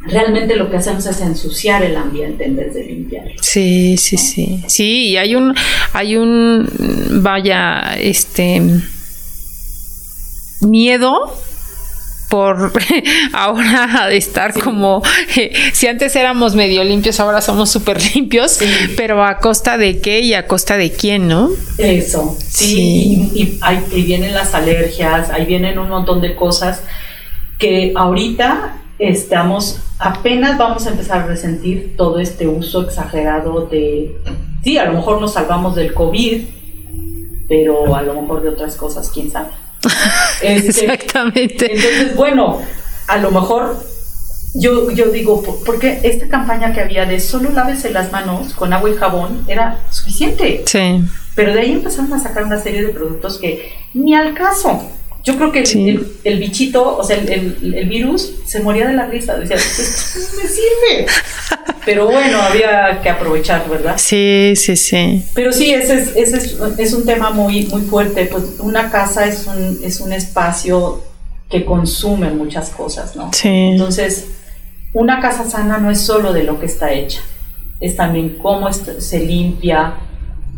Realmente lo que hacemos es ensuciar el ambiente en vez de limpiar. Sí, sí, sí. Sí, y hay un, hay un, vaya, este, miedo por ahora estar como si antes éramos medio limpios ahora somos súper limpios pero a costa de qué y a costa de quién no eso. Sí, Y, ahí, vienen las alergias ahí vienen un montón de cosas que ahorita estamos apenas vamos a empezar a resentir todo este uso exagerado de sí a lo mejor nos salvamos del covid pero a lo mejor de otras cosas quién sabe este, Exactamente. Entonces, bueno, a lo mejor yo, yo digo, porque esta campaña que había de solo lávese las manos con agua y jabón era suficiente. Sí. Pero de ahí empezaron a sacar una serie de productos que ni al caso. Yo creo que el, bichito, o sea, el, virus se moría de la risa. Decía, pues, me sirve. Pero bueno, había que aprovechar, ¿verdad? Sí, sí, sí. Pero sí, ese es, ese es, un tema muy, muy fuerte. Pues una casa es un, es un espacio que consume muchas cosas, ¿no? Sí. Entonces, una casa sana no es solo de lo que está hecha, es también cómo se limpia,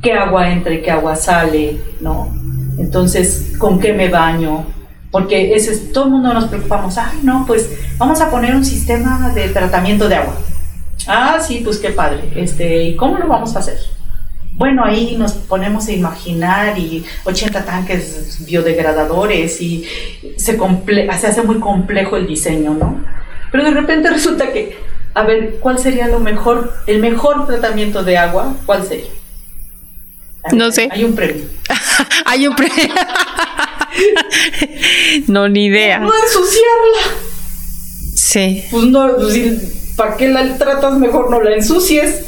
qué agua entra y qué agua sale, ¿no? Entonces, ¿con qué me baño? Porque ese es, todo el mundo nos preocupamos, ay, no, pues vamos a poner un sistema de tratamiento de agua. Ah, sí, pues qué padre. Este, ¿y cómo lo vamos a hacer? Bueno, ahí nos ponemos a imaginar y 80 tanques biodegradadores y se, se hace muy complejo el diseño, ¿no? Pero de repente resulta que, a ver, ¿cuál sería lo mejor, el mejor tratamiento de agua? ¿Cuál sería? No sé. Hay un premio. hay un premio. no, ni idea. No ensuciarla. Sí. Pues no, pues, ¿para qué la tratas? Mejor no la ensucies.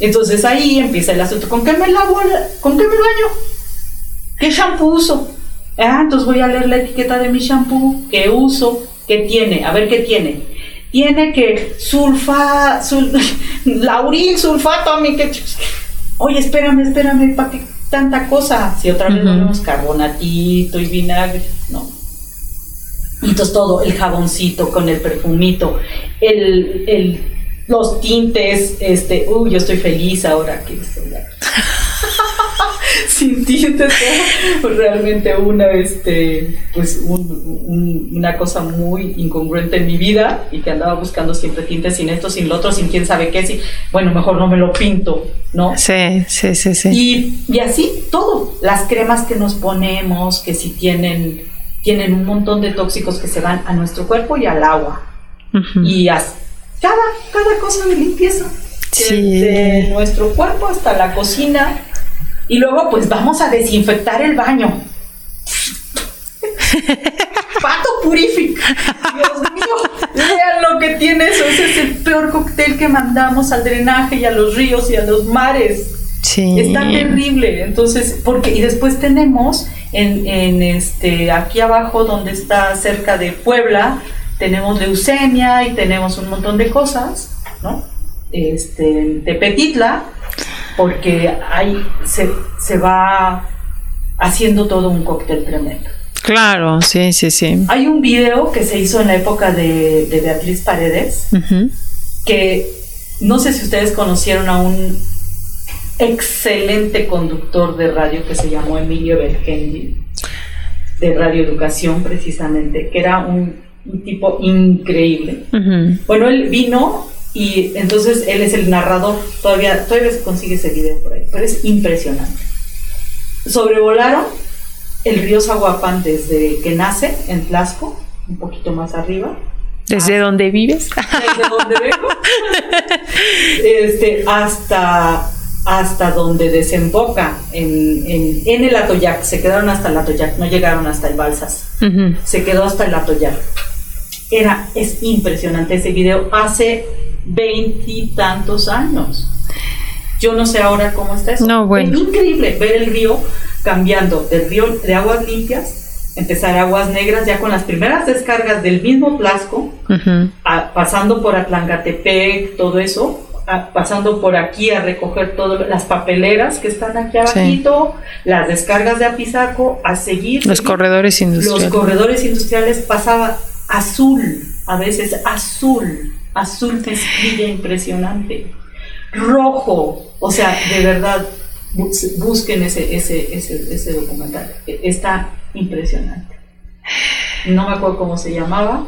Entonces ahí empieza el asunto. ¿Con qué me lavo? ¿Con qué me baño? ¿Qué shampoo uso? Ah, entonces voy a leer la etiqueta de mi shampoo. ¿Qué uso? ¿Qué tiene? A ver qué tiene. Tiene que sulfa, sul, lauril, sulfato, a mí que oye, espérame, espérame, ¿para qué tanta cosa? Si otra vez ponemos carbonatito y vinagre, ¿no? Y entonces todo, el jaboncito con el perfumito, el, el, los tintes, este, uy, yo estoy feliz ahora que estoy tintes, pues realmente una, este, pues una cosa muy incongruente en mi vida y que andaba buscando siempre tintes sin esto, sin lo otro, sin quién sabe qué, si, bueno, mejor no me lo pinto, ¿no? Sí, sí, sí, sí. Y, y así todo, las cremas que nos ponemos, que si tienen, tienen un montón de tóxicos que se van a nuestro cuerpo y al agua. Y cada, cada cosa de limpieza. Desde nuestro cuerpo hasta la cocina, y luego, pues vamos a desinfectar el baño. Pato Purific. Dios mío, vean lo que tiene eso. Ese es el peor cóctel que mandamos al drenaje y a los ríos y a los mares. Sí. Está terrible. Entonces, porque, y después tenemos en, en este, aquí abajo donde está cerca de Puebla, tenemos leucemia y tenemos un montón de cosas, ¿no? Este, de Petitla, porque ahí se, se va haciendo todo un cóctel tremendo. Claro, sí, sí, sí. Hay un video que se hizo en la época de, Beatriz Paredes, que no sé si ustedes conocieron a un excelente conductor de radio que se llamó Emilio Bergendi, de Radio Educación precisamente, que era un, tipo increíble. Bueno, él vino y entonces él es el narrador, todavía, todavía se consigue ese video por ahí, pero es impresionante. Sobrevolaron el río Zaguapán desde que nace en Tlasco, un poquito más arriba. ¿Desde dónde vives? Desde donde vengo. este, hasta hasta donde desemboca en, en, el Atoyac. Se quedaron hasta el Atoyac, no llegaron hasta el Balsas. Se quedó hasta el Atoyac. Era, es impresionante ese video hace veintitantos años. Yo no sé ahora cómo está eso. No, bueno. Es increíble ver el río cambiando del río de aguas limpias, empezar aguas negras ya con las primeras descargas del mismo Plasco, pasando por Atlangatepec, todo eso, pasando por aquí a recoger todas las papeleras que están aquí abajito, las descargas de Apizaco, a seguir. Los corredores industriales. Los corredores industriales pasaba azul, a veces azul, azul mezclilla impresionante, rojo, o sea, de verdad, busquen ese, ese, ese, ese documental, e, está impresionante. No me acuerdo cómo se llamaba,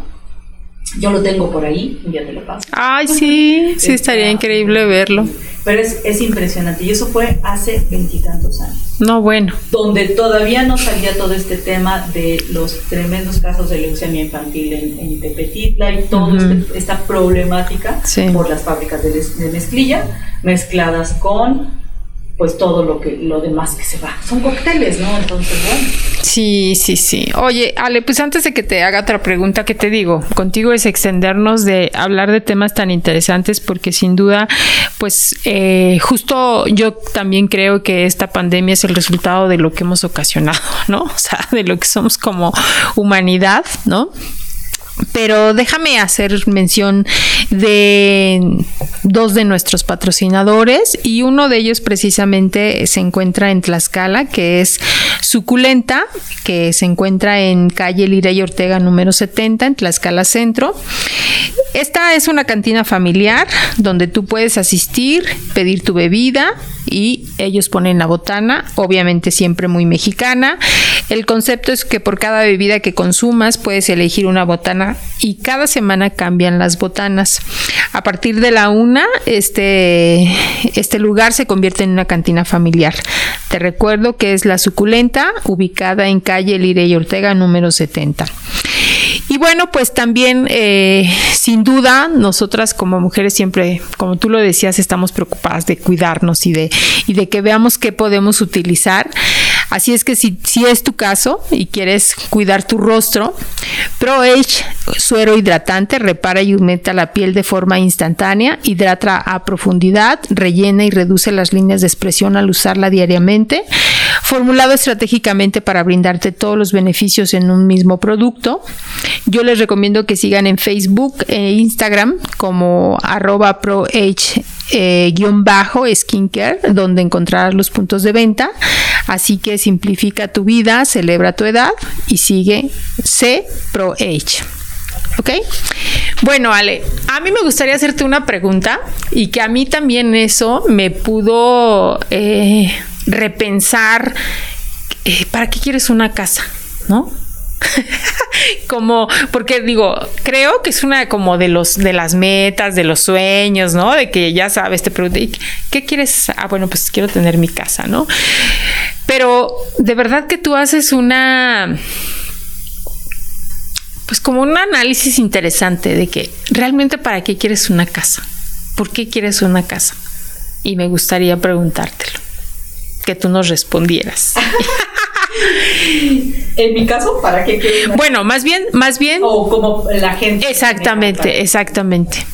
yo lo tengo por ahí, ya te lo paso. Ay, sí, sí, estaría increíble verlo. Pero es, es impresionante y eso fue hace veintitantos años. No, bueno. Donde todavía no salía todo este tema de los tremendos casos de leucemia infantil en, en Tepetitla y toda este, esta problemática por las fábricas de, de mezclilla mezcladas con pues todo lo que lo demás que se va. Son cócteles, ¿no? Entonces, bueno. Sí, sí, sí. Oye, Ale, pues antes de que te haga otra pregunta, ¿qué te digo? Contigo es extendernos de hablar de temas tan interesantes porque sin duda, pues eh, justo yo también creo que esta pandemia es el resultado de lo que hemos ocasionado, ¿no? O sea, de lo que somos como humanidad, ¿no? Pero déjame hacer mención de dos de nuestros patrocinadores y uno de ellos precisamente se encuentra en Tlaxcala, que es Suculenta, que se encuentra en calle Lira y Ortega número 70 en Tlaxcala Centro. Esta es una cantina familiar donde tú puedes asistir, pedir tu bebida y ellos ponen la botana, obviamente siempre muy mexicana. El concepto es que por cada bebida que consumas puedes elegir una botana y cada semana cambian las botanas. A partir de la una, este, este lugar se convierte en una cantina familiar. Te recuerdo que es la suculenta, ubicada en calle Lire y Ortega número 70. Y bueno, pues también, eh, sin duda, nosotras como mujeres siempre, como tú lo decías, estamos preocupadas de cuidarnos y de, y de que veamos qué podemos utilizar. Así es que si, si es tu caso y quieres cuidar tu rostro, ProAge suero hidratante repara y humecta la piel de forma instantánea, hidrata a profundidad, rellena y reduce las líneas de expresión al usarla diariamente. Formulado estratégicamente para brindarte todos los beneficios en un mismo producto. Yo les recomiendo que sigan en Facebook e Instagram como arroba ProAge eh, guion bajo skincare, donde encontrarás los puntos de venta. Así que simplifica tu vida, celebra tu edad y sigue C Pro. ¿Ok? Bueno, Ale, a mí me gustaría hacerte una pregunta y que a mí también eso me pudo eh, repensar, eh, ¿para qué quieres una casa? ¿No? como, porque digo, creo que es una como de los, de las metas, de los sueños, ¿no? De que ya sabes, te pregunté, ¿qué quieres? Ah, bueno, pues quiero tener mi casa, ¿no? Pero de verdad que tú haces una pues como un análisis interesante de que realmente para qué quieres una casa, por qué quieres una casa. Y me gustaría preguntártelo, que tú nos respondieras. en mi caso, ¿para qué quiero Bueno, más bien, más bien. O como la gente. Exactamente, exactamente.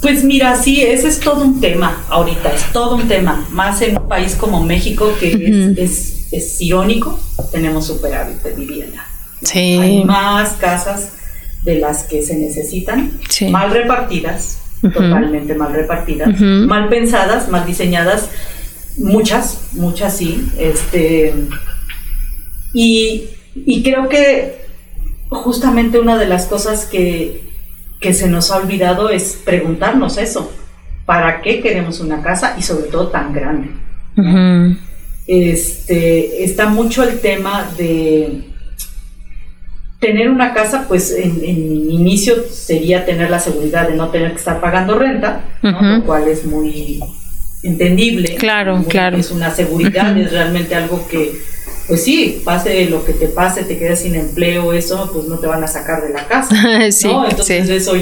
Pues mira, sí, ese es todo un tema ahorita, es todo un tema, más en un país como México que es, irónico, tenemos superávit de vivienda. Sí. Hay más casas de las que se necesitan, mal repartidas, totalmente mal repartidas, mal pensadas, mal diseñadas, muchas, muchas sí, este, y, creo que justamente una de las cosas que, se nos ha olvidado es preguntarnos eso. ¿Para qué queremos una casa y sobre todo tan grande? este, está mucho el tema de tener una casa, pues en, inicio sería tener la seguridad de no tener que estar pagando renta, lo cual es muy entendible. Claro, claro. Es una seguridad, es realmente algo que pues sí, pase lo que te pase, te quedas sin empleo, eso, pues no te van a sacar de la casa. sí, Entonces eso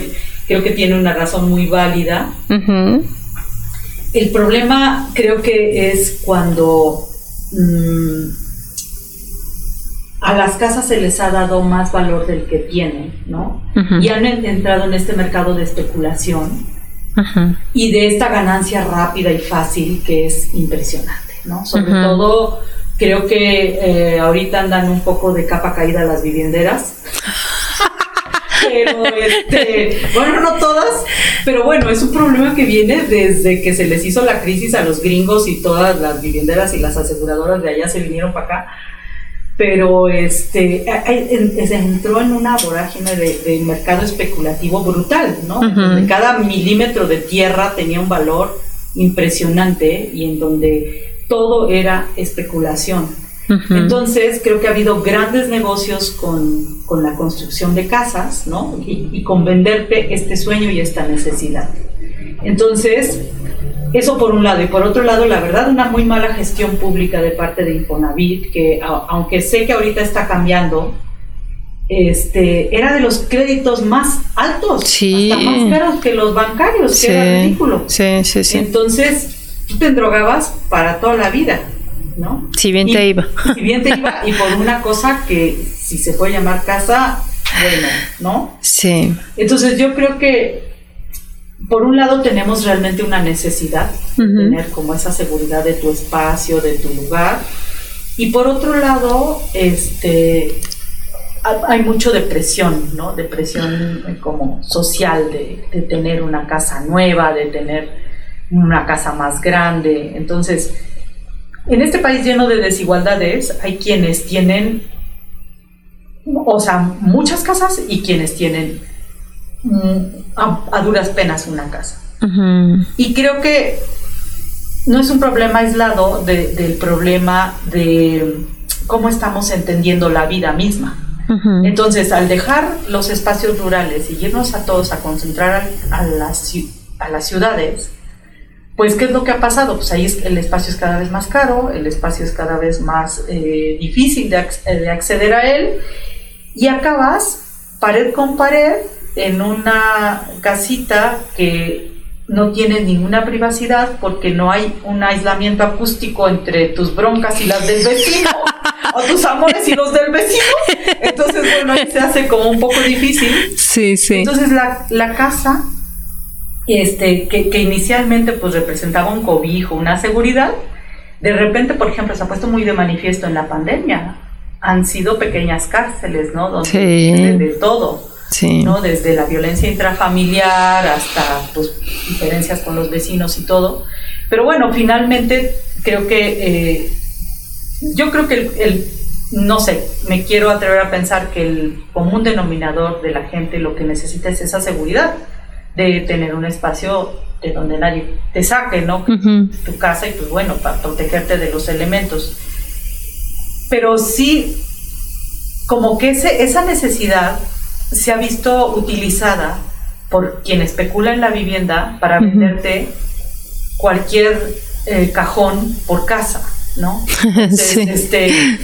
creo que tiene una razón muy válida. El problema creo que es cuando mm, a las casas se les ha dado más valor del que tienen, ¿no? Y han entrado en este mercado de especulación y de esta ganancia rápida y fácil que es impresionante, ¿no? Sobre todo creo que eh, ahorita andan un poco de capa caída las vivienderas. pero este, bueno, no todas, pero bueno, es un problema que viene desde que se les hizo la crisis a los gringos y todas las vivienderas y las aseguradoras de allá se vinieron para acá. Pero este se entró en una vorágine de, mercado especulativo brutal, ¿no? Cada milímetro de tierra tenía un valor impresionante y en donde todo era especulación. Entonces, creo que ha habido grandes negocios con, con la construcción de casas, ¿no? Y, con venderte este sueño y esta necesidad. Entonces, eso por un lado. Y por otro lado, la verdad, una muy mala gestión pública de parte de Infonavit, que aunque sé que ahorita está cambiando, este, era de los créditos más altos, sí. hasta más caros que los bancarios, que era ridículo. Sí, sí, sí. Entonces, tú te endrogabas para toda la vida. ¿no? Si bien te iba. Si bien te iba, y por una cosa que si se puede llamar casa, bueno, ¿no? Sí. Entonces yo creo que por un lado tenemos realmente una necesidad de tener como esa seguridad de tu espacio, de tu lugar, y por otro lado, este hay mucho depresión, ¿no? Depresión eh, como social de, de tener una casa nueva, de tener una casa más grande. Entonces, en este país lleno de desigualdades hay quienes tienen, o sea, muchas casas y quienes tienen mm, a, duras penas una casa. Y creo que no es un problema aislado del problema de cómo estamos entendiendo la vida misma. Entonces, al dejar los espacios rurales y irnos a todos a concentrar a las, a las ciudades, pues, ¿qué es lo que ha pasado? Pues ahí el espacio es cada vez más caro, el espacio es cada vez más eh, difícil de, de, acceder a él y acabas pared con pared en una casita que no tiene ninguna privacidad porque no hay un aislamiento acústico entre tus broncas y las del vecino o tus amores y los del vecino. Entonces, bueno, ahí se hace como un poco difícil. Sí, sí. Entonces, la, la casa este, que, que, inicialmente pues representaba un cobijo, una seguridad, de repente, por ejemplo, se ha puesto muy de manifiesto en la pandemia. Han sido pequeñas cárceles, ¿no? Donde de, todo, sí. ¿no? Desde la violencia intrafamiliar hasta pues diferencias con los vecinos y todo. Pero bueno, finalmente creo que eh, yo creo que el, el, no sé, me quiero atrever a pensar que el común denominador de la gente lo que necesita es esa seguridad de tener un espacio de donde nadie te saque, ¿no? Tu casa y pues bueno, para protegerte de los elementos. Pero sí, como que ese, esa necesidad se ha visto utilizada por quien especula en la vivienda para venderte cualquier eh, cajón por casa, ¿no? este,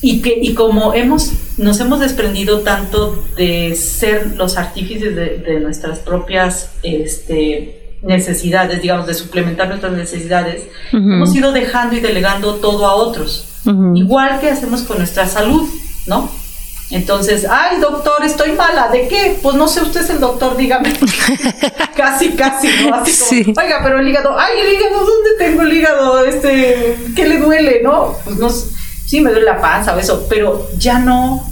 y que y como hemos nos hemos desprendido tanto de ser los artífices de, nuestras propias este, necesidades, digamos, de suplementar nuestras necesidades, hemos ido dejando y delegando todo a otros, igual que hacemos con nuestra salud, ¿no? Entonces, ay, doctor, estoy mala, ¿de qué? Pues no sé, usted es el doctor, dígame. casi, casi, ¿no? Así como, oiga, pero el hígado, ay, el hígado, ¿dónde tengo el hígado? Este, ¿qué le duele, no? Pues no sí me duele la panza o eso, pero ya no,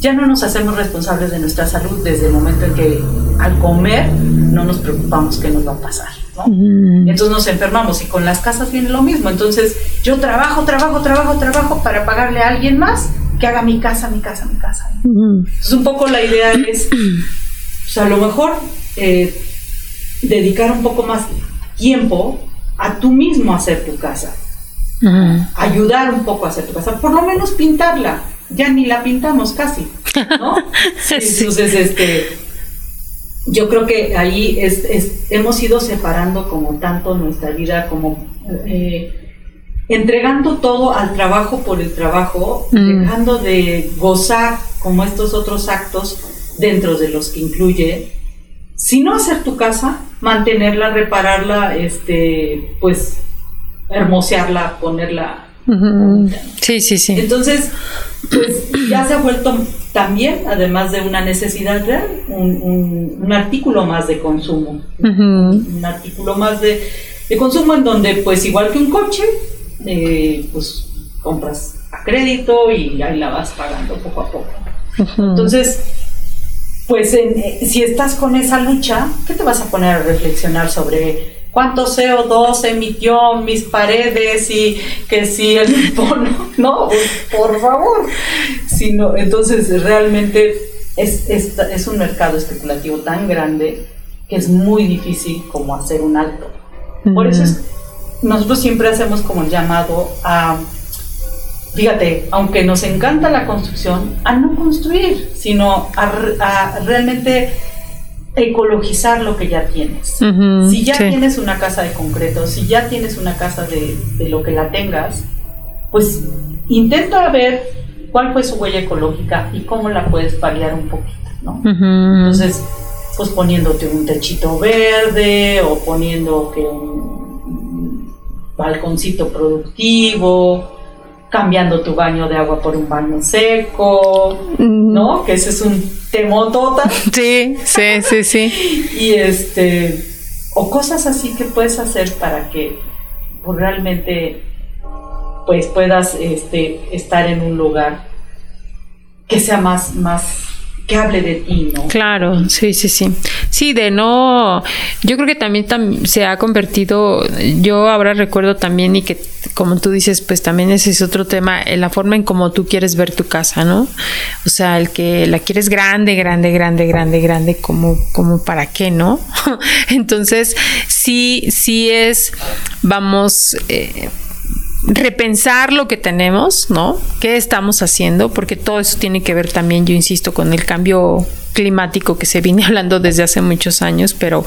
ya no nos hacemos responsables de nuestra salud desde el momento en que al comer no nos preocupamos qué nos va a pasar. ¿no? Entonces nos enfermamos y con las casas viene lo mismo. Entonces yo trabajo, trabajo, trabajo, trabajo para pagarle a alguien más que haga mi casa, mi casa, mi casa. Entonces un poco la idea es, o sea, a lo mejor eh, dedicar un poco más tiempo a tú mismo hacer tu casa ayudar un poco a hacer tu casa, por lo menos pintarla. Ya ni la pintamos casi, ¿no? Entonces, este, yo creo que ahí es, hemos ido separando como tanto nuestra vida, como eh, entregando todo al trabajo por el trabajo, mm. dejando de gozar como estos otros actos dentro de los que incluye si no hacer tu casa, mantenerla, repararla, este, pues hermosearla, ponerla. Sí, sí, sí. Entonces, pues ya se ha vuelto también, además de una necesidad real, un, artículo más de consumo. Un artículo más de, consumo en donde, pues igual que un coche, eh, pues compras a crédito y ahí la vas pagando poco a poco. Entonces, pues eh, si estás con esa lucha, ¿qué te vas a poner a reflexionar sobre cuánto CO2 emitió mis paredes y que si el bono, no, por favor. Sino, entonces realmente es, es, es un mercado especulativo tan grande que es muy difícil como hacer un alto. Por eso nosotros siempre hacemos como el llamado a fíjate, aunque nos encanta la construcción, a no construir, sino a, realmente ecologizar lo que ya tienes. si ya tienes una casa de concreto, si ya tienes una casa de, lo que la tengas, pues intenta ver cuál fue su huella ecológica y cómo la puedes paliar un poquito, ¿no? Entonces, pues poniéndote un techito verde o poniendo que un balconcito productivo, cambiando tu baño de agua por un baño seco, ¿no? Que ese es un temotota. Sí, sí, sí, sí. y este, o cosas así que puedes hacer para que realmente pues puedas este, estar en un lugar que sea más, más que hable de ti, ¿no? Claro, sí, sí, sí. Sí, de no, yo creo que también se ha convertido, yo ahora recuerdo también y que como tú dices, pues también ese es otro tema, en la forma en cómo tú quieres ver tu casa, ¿no? O sea, el que la quieres grande, grande, grande, grande, grande, como, como para qué, ¿no? Entonces, sí, sí es, vamos, eh, repensar lo que tenemos, ¿no? ¿Qué estamos haciendo? Porque todo eso tiene que ver también, yo insisto, con el cambio climático que se viene hablando desde hace muchos años, pero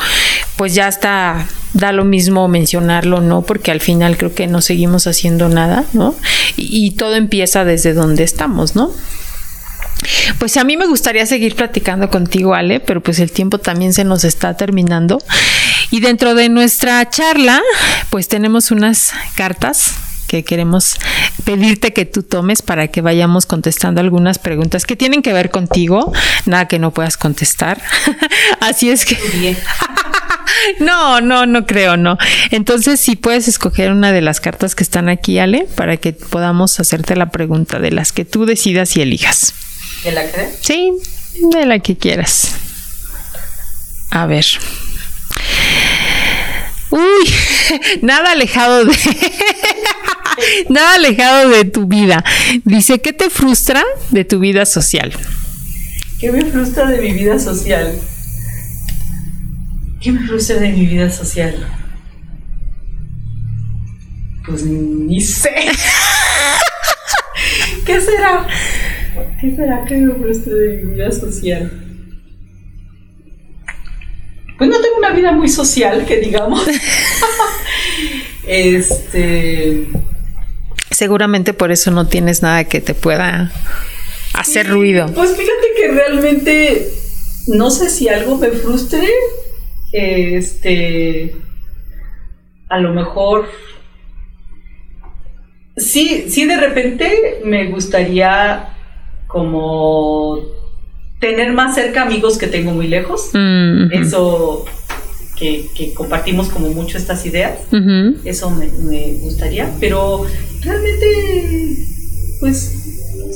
pues ya está, da lo mismo mencionarlo, ¿no? Porque al final creo que no seguimos haciendo nada, ¿no? Y, y todo empieza desde donde estamos, ¿no? Pues a mí me gustaría seguir platicando contigo, Ale, pero pues el tiempo también se nos está terminando. Y dentro de nuestra charla, pues tenemos unas cartas que queremos pedirte que tú tomes para que vayamos contestando algunas preguntas que tienen que ver contigo, nada que no puedas contestar. Así es que... No, no, no creo, no. Entonces, si puedes escoger una de las cartas que están aquí, Ale, para que podamos hacerte la pregunta de las que tú decidas y elijas. ¿De la que? Sí, de la que quieras. A ver. Uy, nada alejado de nada alejado de tu vida. Dice, ¿qué te frustra de tu vida social? ¿Qué me frustra de mi vida social? ¿Qué me frustra de mi vida social? Pues ni sé. ¿Qué será? ¿Qué será que me frustra de mi vida social? pues no tengo una vida muy social, que digamos. este. Seguramente por eso no tienes nada que te pueda hacer ruido. Pues fíjate que realmente no sé si algo me frustre. Este. A lo mejor. Sí, sí, de repente me gustaría como tener más cerca amigos que tengo muy lejos. Mm, eso que, compartimos como mucho estas ideas. Eso me, gustaría. Pero realmente, pues,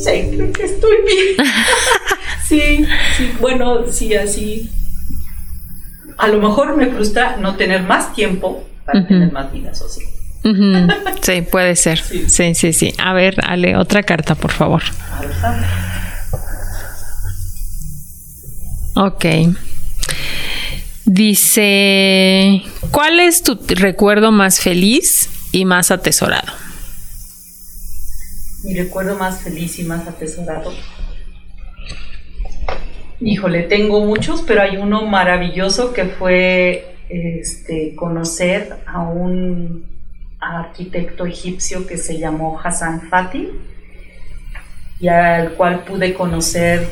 sé, creo que estoy bien. sí, sí, bueno, sí, así. A lo mejor me frustra no tener más tiempo para tener más vida social. Sí, puede ser. Sí. sí, sí, A ver, Ale, otra carta, por favor. Ok. Dice, ¿cuál es tu recuerdo más feliz y más atesorado? Mi recuerdo más feliz y más atesorado. Híjole, tengo muchos, pero hay uno maravilloso que fue este, conocer a un arquitecto egipcio que se llamó Hassan Fatih y al cual pude conocer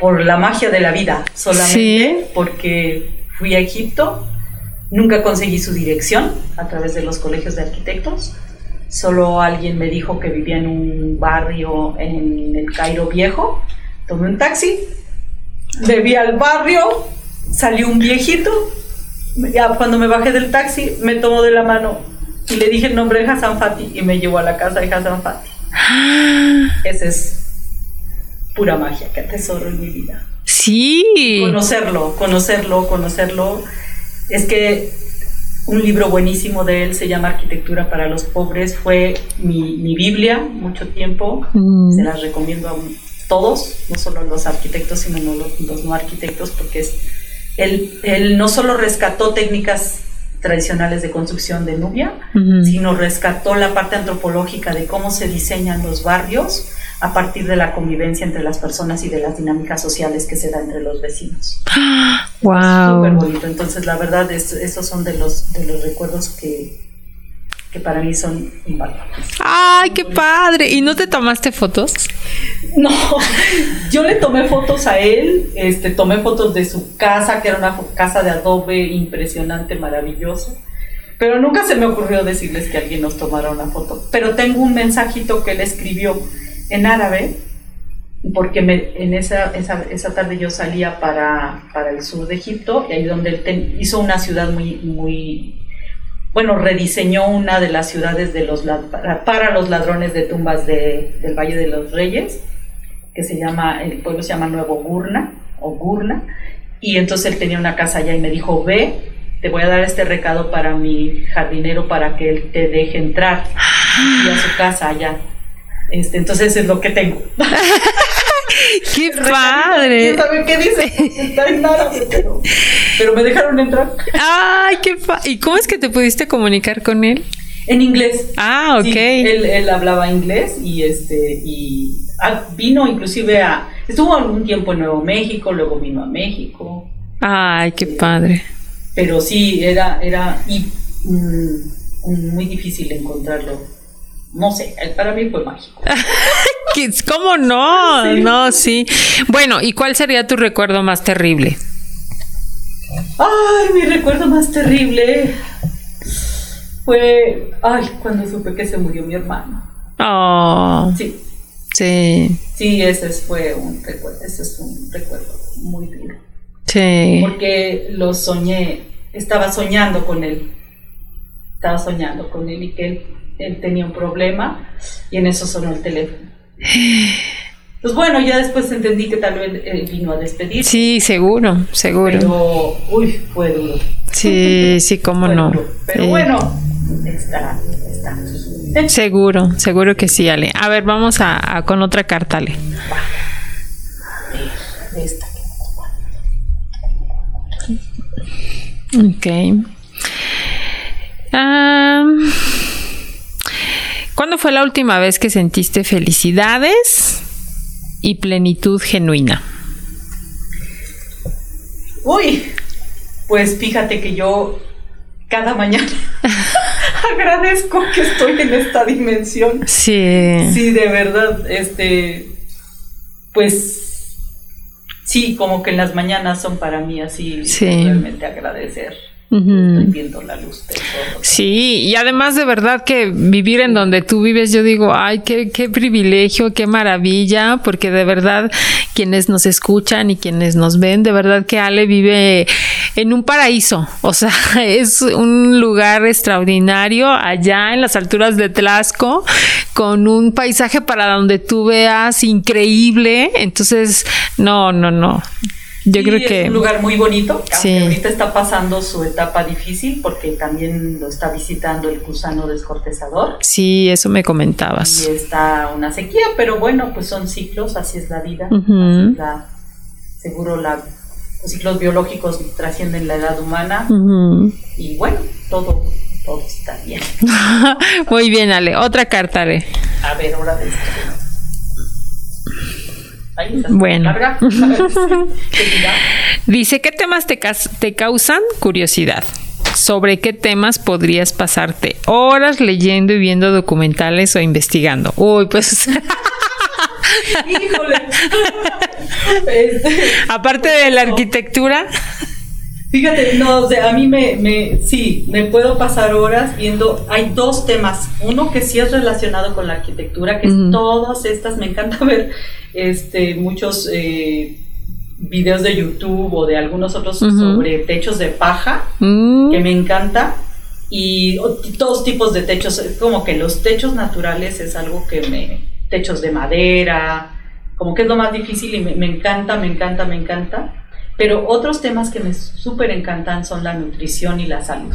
por la magia de la vida, solamente porque fui a Egipto, nunca conseguí su dirección a través de los colegios de arquitectos, solo alguien me dijo que vivía en un barrio en el Cairo Viejo, tomé un taxi, me vi al barrio, salió un viejito, ya cuando me bajé del taxi me tomó de la mano y le dije el nombre de Hassan Fati y me llevó a la casa de Hassan Fati. Ese es pura magia que atesoro en mi vida. Sí. Conocerlo, conocerlo, conocerlo. Es que un libro buenísimo de él se llama Arquitectura para los Pobres. Fue mi, Biblia mucho tiempo. Mm. Se las recomiendo a todos, no solo a los arquitectos, sino a los, no arquitectos, porque es, él, él no solo rescató técnicas tradicionales de construcción de Nubia, sino rescató la parte antropológica de cómo se diseñan los barrios a partir de la convivencia entre las personas y de las dinámicas sociales que se dan entre los vecinos. ¡Wow! Súper bonito. Entonces, la verdad, es, esos son de los, de los recuerdos que, que para mí son invaluables. ¡Ay, qué padre! ¿Y no te tomaste fotos? No, yo le tomé fotos a él, este, tomé fotos de su casa, que era una casa de adobe impresionante, maravillosa. Pero nunca se me ocurrió decirles que alguien nos tomara una foto. Pero tengo un mensajito que él escribió en árabe, porque me, en esa, esa, tarde yo salía para, para, el sur de Egipto, y ahí donde él hizo una ciudad muy, muy, bueno, rediseñó una de las ciudades de los, para, los ladrones de tumbas de, del Valle de los Reyes, que se llama, el pueblo se llama Nuevo Gurna, o Gurna, y entonces él tenía una casa allá y me dijo, ve, te voy a dar este recado para mi jardinero para que él te deje entrar y a su casa allá. Este, entonces es lo que tengo. ¡Qué padre! ¿Saben qué dice? Está en nada, pero, pero, me dejaron entrar. ¡Ay, qué padre! ¿Y cómo es que te pudiste comunicar con él? En inglés. Ah, ok. él, él, hablaba inglés y este y ah, vino inclusive a estuvo algún tiempo en Nuevo México, luego vino a México. Ay, qué padre. Pero sí era era y, mm, muy difícil encontrarlo no sé, para mí fue mágico. ¿Cómo no? No, sí. Bueno, ¿y cuál sería tu recuerdo más terrible? Ay, mi recuerdo más terrible fue, ay, cuando supe que se murió mi hermano. Oh. Sí. Sí. Sí, ese fue un recuerdo, ese es un recuerdo muy duro. Sí. Porque lo soñé, estaba soñando con él. Estaba soñando con él y que él él tenía un problema y en eso sonó el teléfono. Pues bueno, ya después entendí que tal vez él vino a despedir. Sí, seguro, seguro. Pero, uy, fue duro. Sí, sí, cómo no. Pero bueno, está, está. Seguro, seguro que sí, Ale. A ver, vamos a, con otra carta, Ale. Esta. Ok. Um, ¿Cuándo fue la última vez que sentiste felicidades y plenitud genuina? Uy, pues fíjate que yo cada mañana agradezco que estoy en esta dimensión. Sí. Sí, de verdad, este, pues sí, como que en las mañanas son para mí así realmente agradecer viendo la luz Sí, y además de verdad que vivir en donde tú vives, yo digo, ay, qué, qué privilegio, qué maravilla, porque de verdad quienes nos escuchan y quienes nos ven, de verdad que Ale vive en un paraíso, o sea, es un lugar extraordinario allá en las alturas de Tlaxco, con un paisaje para donde tú veas increíble, entonces, no, no, no, yo creo que es un lugar muy bonito. Sí. Ahorita está pasando su etapa difícil porque también lo está visitando el gusano descortezador. Sí, eso me comentabas. Y está una sequía, pero bueno, pues son ciclos, así es la vida. seguro la, los ciclos biológicos trascienden la edad humana. Y bueno, todo, todo está bien. muy bien, Ale. Otra carta, Ale. A ver, ahora de Bueno. Dice, ¿qué temas te, te causan curiosidad? ¿Sobre qué temas podrías pasarte horas leyendo y viendo documentales o investigando? Uy, pues... Híjole. Este, Aparte de la arquitectura. Fíjate, no, o sea, a mí me, me, sí, me puedo pasar horas viendo, hay dos temas, uno que sí es relacionado con la arquitectura, que es todas estas, me encanta ver este, muchos eh, videos de YouTube o de algunos otros sobre techos de paja, mm. que me encanta, y todos tipos de techos, como que los techos naturales es algo que me, techos de madera, como que es lo más difícil y me, me encanta, me encanta, me encanta pero otros temas que me súper encantan son la nutrición y la salud.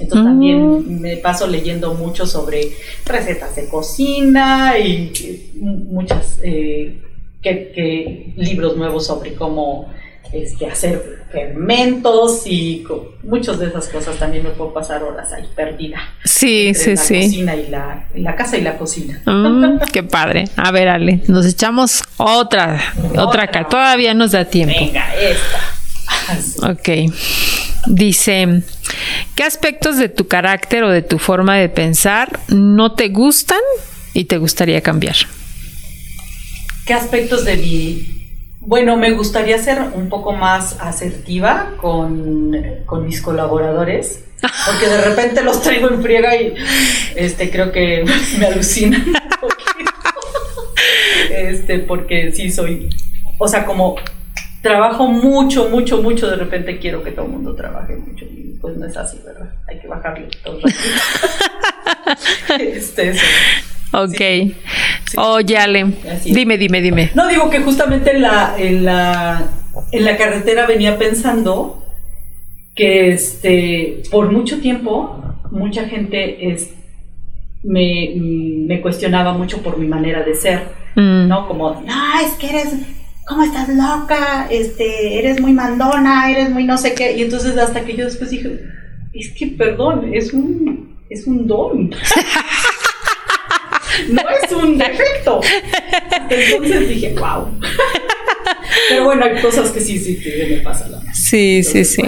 Entonces también me paso leyendo mucho sobre recetas de cocina y muchas eh, que, libros nuevos sobre cómo este, hacer fermentos y muchas de esas cosas también me puedo pasar horas ahí perdida. Sí, sí, sí. La cocina y la, la, casa y la cocina. Mm, qué padre. A ver, Ale, nos echamos otra, otra, acá. Todavía nos da tiempo. Venga, esta. Ok. Dice, ¿qué aspectos de tu carácter o de tu forma de pensar no te gustan y te gustaría cambiar? ¿Qué aspectos de mi bueno, me gustaría ser un poco más asertiva con, mis colaboradores, porque de repente los traigo en friega y este creo que me alucinan un poquito. Este, porque sí soy, o sea, como trabajo mucho, mucho, mucho, de repente quiero que todo el mundo trabaje mucho y pues no es así, ¿verdad? Hay que bajarle todo. este, eso. Ok. Oye, Ale, dime, dime, dime. No, digo que justamente en la, en la, en la carretera venía pensando que este, por mucho tiempo mucha gente es, me, me cuestionaba mucho por mi manera de ser, mm. ¿no? Como, no, es que eres, ¿cómo estás loca? Este, eres muy mandona, eres muy no sé qué. Y entonces hasta que yo después dije, es que, perdón, es un, es un don. no es un defecto. Entonces dije, wow. Pero bueno, hay cosas que sí, sí, que me pasa la Sí, sí, sí.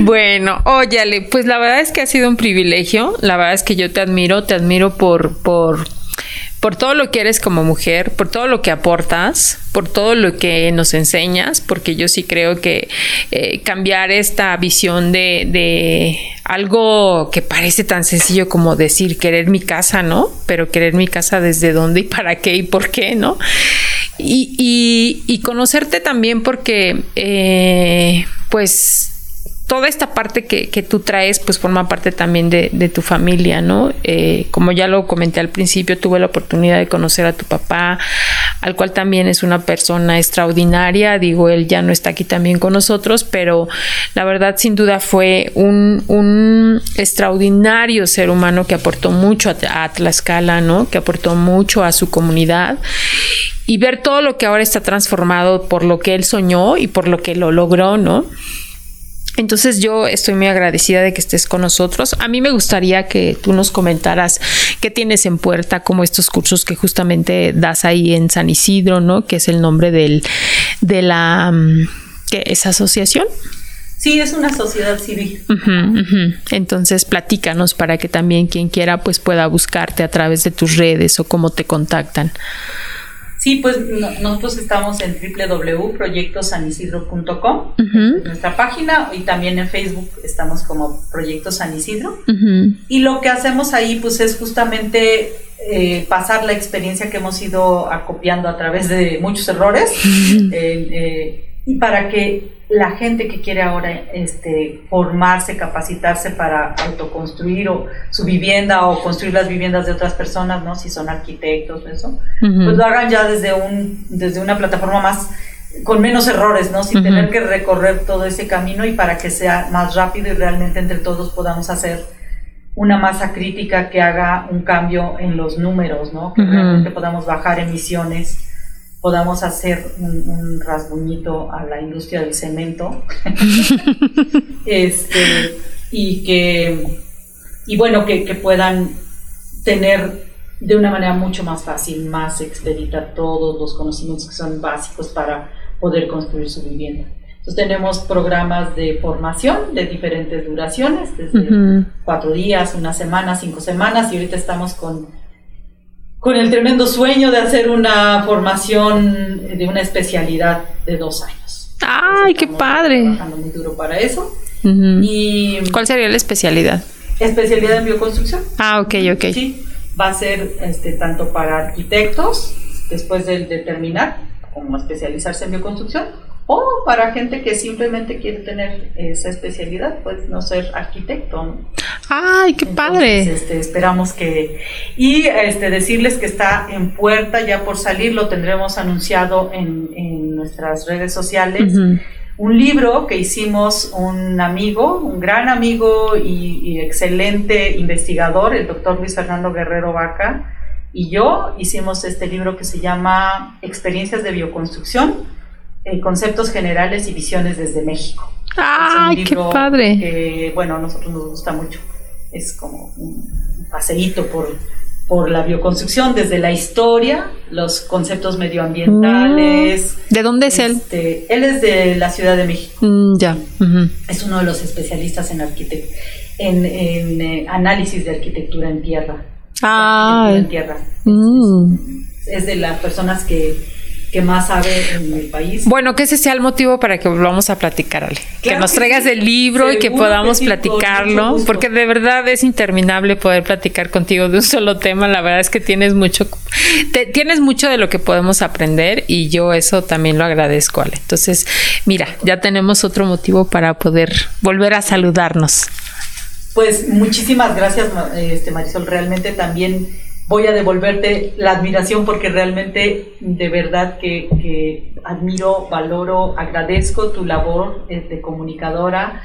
Bueno, óyale, pues la verdad es que ha sido un privilegio. La verdad es que yo te admiro, te admiro por, por por todo lo que eres como mujer, por todo lo que aportas, por todo lo que nos enseñas, porque yo sí creo que eh, cambiar esta visión de, de, algo que parece tan sencillo como decir querer mi casa, ¿no? Pero querer mi casa desde dónde y para qué y por qué, ¿no? Y, y, conocerte también porque, eh, pues, toda esta parte que, que, tú traes, pues forma parte también de, de tu familia, ¿no? Eh, como ya lo comenté al principio, tuve la oportunidad de conocer a tu papá, al cual también es una persona extraordinaria. Digo, él ya no está aquí también con nosotros, pero la verdad, sin duda, fue un, un extraordinario ser humano que aportó mucho a, a Tlaxcala, ¿no? Que aportó mucho a su comunidad y ver todo lo que ahora está transformado por lo que él soñó y por lo que lo logró, ¿no? Entonces yo estoy muy agradecida de que estés con nosotros. A mí me gustaría que tú nos comentaras qué tienes en puerta, como estos cursos que justamente das ahí en San Isidro, ¿no? Que es el nombre del, de la mm, ¿qué es asociación. Sí, es una sociedad civil. Entonces, platícanos para que también quien quiera pues pueda buscarte a través de tus redes o cómo te contactan. Sí, pues nosotros estamos en www.proyectosanisidro.com, nuestra página, y también en Facebook estamos como Proyectos San Isidro. Y lo que hacemos ahí, pues es justamente eh, pasar la experiencia que hemos ido acopiando a través de muchos errores, eh, y para que la gente que quiere ahora este, formarse, capacitarse para autoconstruir o su vivienda o construir las viviendas de otras personas, ¿no? Si son arquitectos, eso, pues lo hagan ya desde un desde una plataforma más con menos errores, ¿no? Sin tener que recorrer todo ese camino y para que sea más rápido y realmente entre todos podamos hacer una masa crítica que haga un cambio en los números, ¿no? Que realmente podamos bajar emisiones podamos hacer un, rasguñito a la industria del cemento este, y que y bueno que, puedan tener de una manera mucho más fácil, más expedita todos los conocimientos que son básicos para poder construir su vivienda. Entonces tenemos programas de formación de diferentes duraciones, desde cuatro días, una semana, cinco semanas, y ahorita estamos con con el tremendo sueño de hacer una formación de una especialidad de dos años. ¡Ay, qué padre! Trabajando muy duro para eso. y, ¿Cuál sería la especialidad? Especialidad en bioconstrucción. Ah, ok, ok. Sí, va a ser este, tanto para arquitectos, después de, de terminar, como especializarse en bioconstrucción, o para gente que simplemente quiere tener esa especialidad, pues no ser arquitecto. ¡Ay, qué padre! Este, esperamos que... Y este, decirles que está en puerta ya por salir, lo tendremos anunciado en, en nuestras redes sociales. Un libro que hicimos un amigo, un gran amigo y, y excelente investigador, el doctor Luis Fernando Guerrero Vaca, y yo hicimos este libro que se llama Experiencias de Bioconstrucción eh, conceptos generales y visiones desde México. ¡Ay, qué padre! Que, bueno, a nosotros nos gusta mucho. Es como un paseíto por, por la bioconstrucción, desde la historia, los conceptos medioambientales. Mm. ¿De dónde es él? Este, él es de la Ciudad de México. Mm, ya. Es uno de los especialistas en, en, en eh, análisis de arquitectura en tierra. Ah. En tierra. Mm. Es de las personas que que más sabe en el país. Bueno, que ese sea el motivo para que volvamos a platicar, Ale. que nos traigas el libro y que podamos platicarlo, porque de verdad es interminable poder platicar contigo de un solo tema. La verdad es que tienes mucho, tienes mucho de lo que podemos aprender y yo eso también lo agradezco, Ale. Entonces, mira, ya tenemos otro motivo para poder volver a saludarnos. Pues muchísimas gracias, este Marisol. Realmente también voy a devolverte la admiración porque realmente de verdad que, admiro, valoro, agradezco tu labor de comunicadora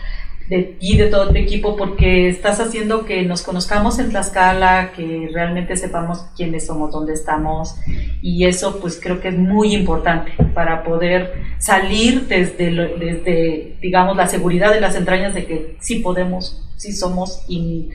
de ti, de todo tu equipo, porque estás haciendo que nos conozcamos en Tlaxcala, que realmente sepamos quiénes somos, dónde estamos, y eso pues creo que es muy importante para poder salir desde, desde digamos, la seguridad de las entrañas de que sí podemos, sí somos, y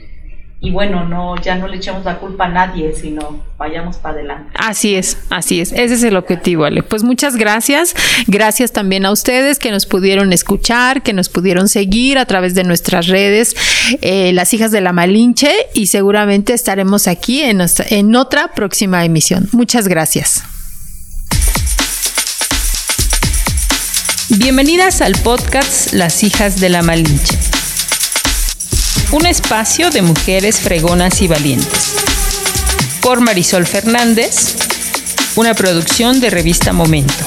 y bueno, no, ya no le echamos la culpa a nadie, sino vayamos para adelante. Así es, así es, ese es el objetivo, Ale. Pues muchas gracias, gracias también a ustedes que nos pudieron escuchar, que nos pudieron seguir a través de nuestras redes, eh, las hijas de la Malinche, y seguramente estaremos aquí en, en otra próxima emisión. Muchas gracias. Bienvenidas al podcast Las hijas de la Malinche un espacio de mujeres fregonas y valientes. Por Marisol Fernández, una producción de revista Momento.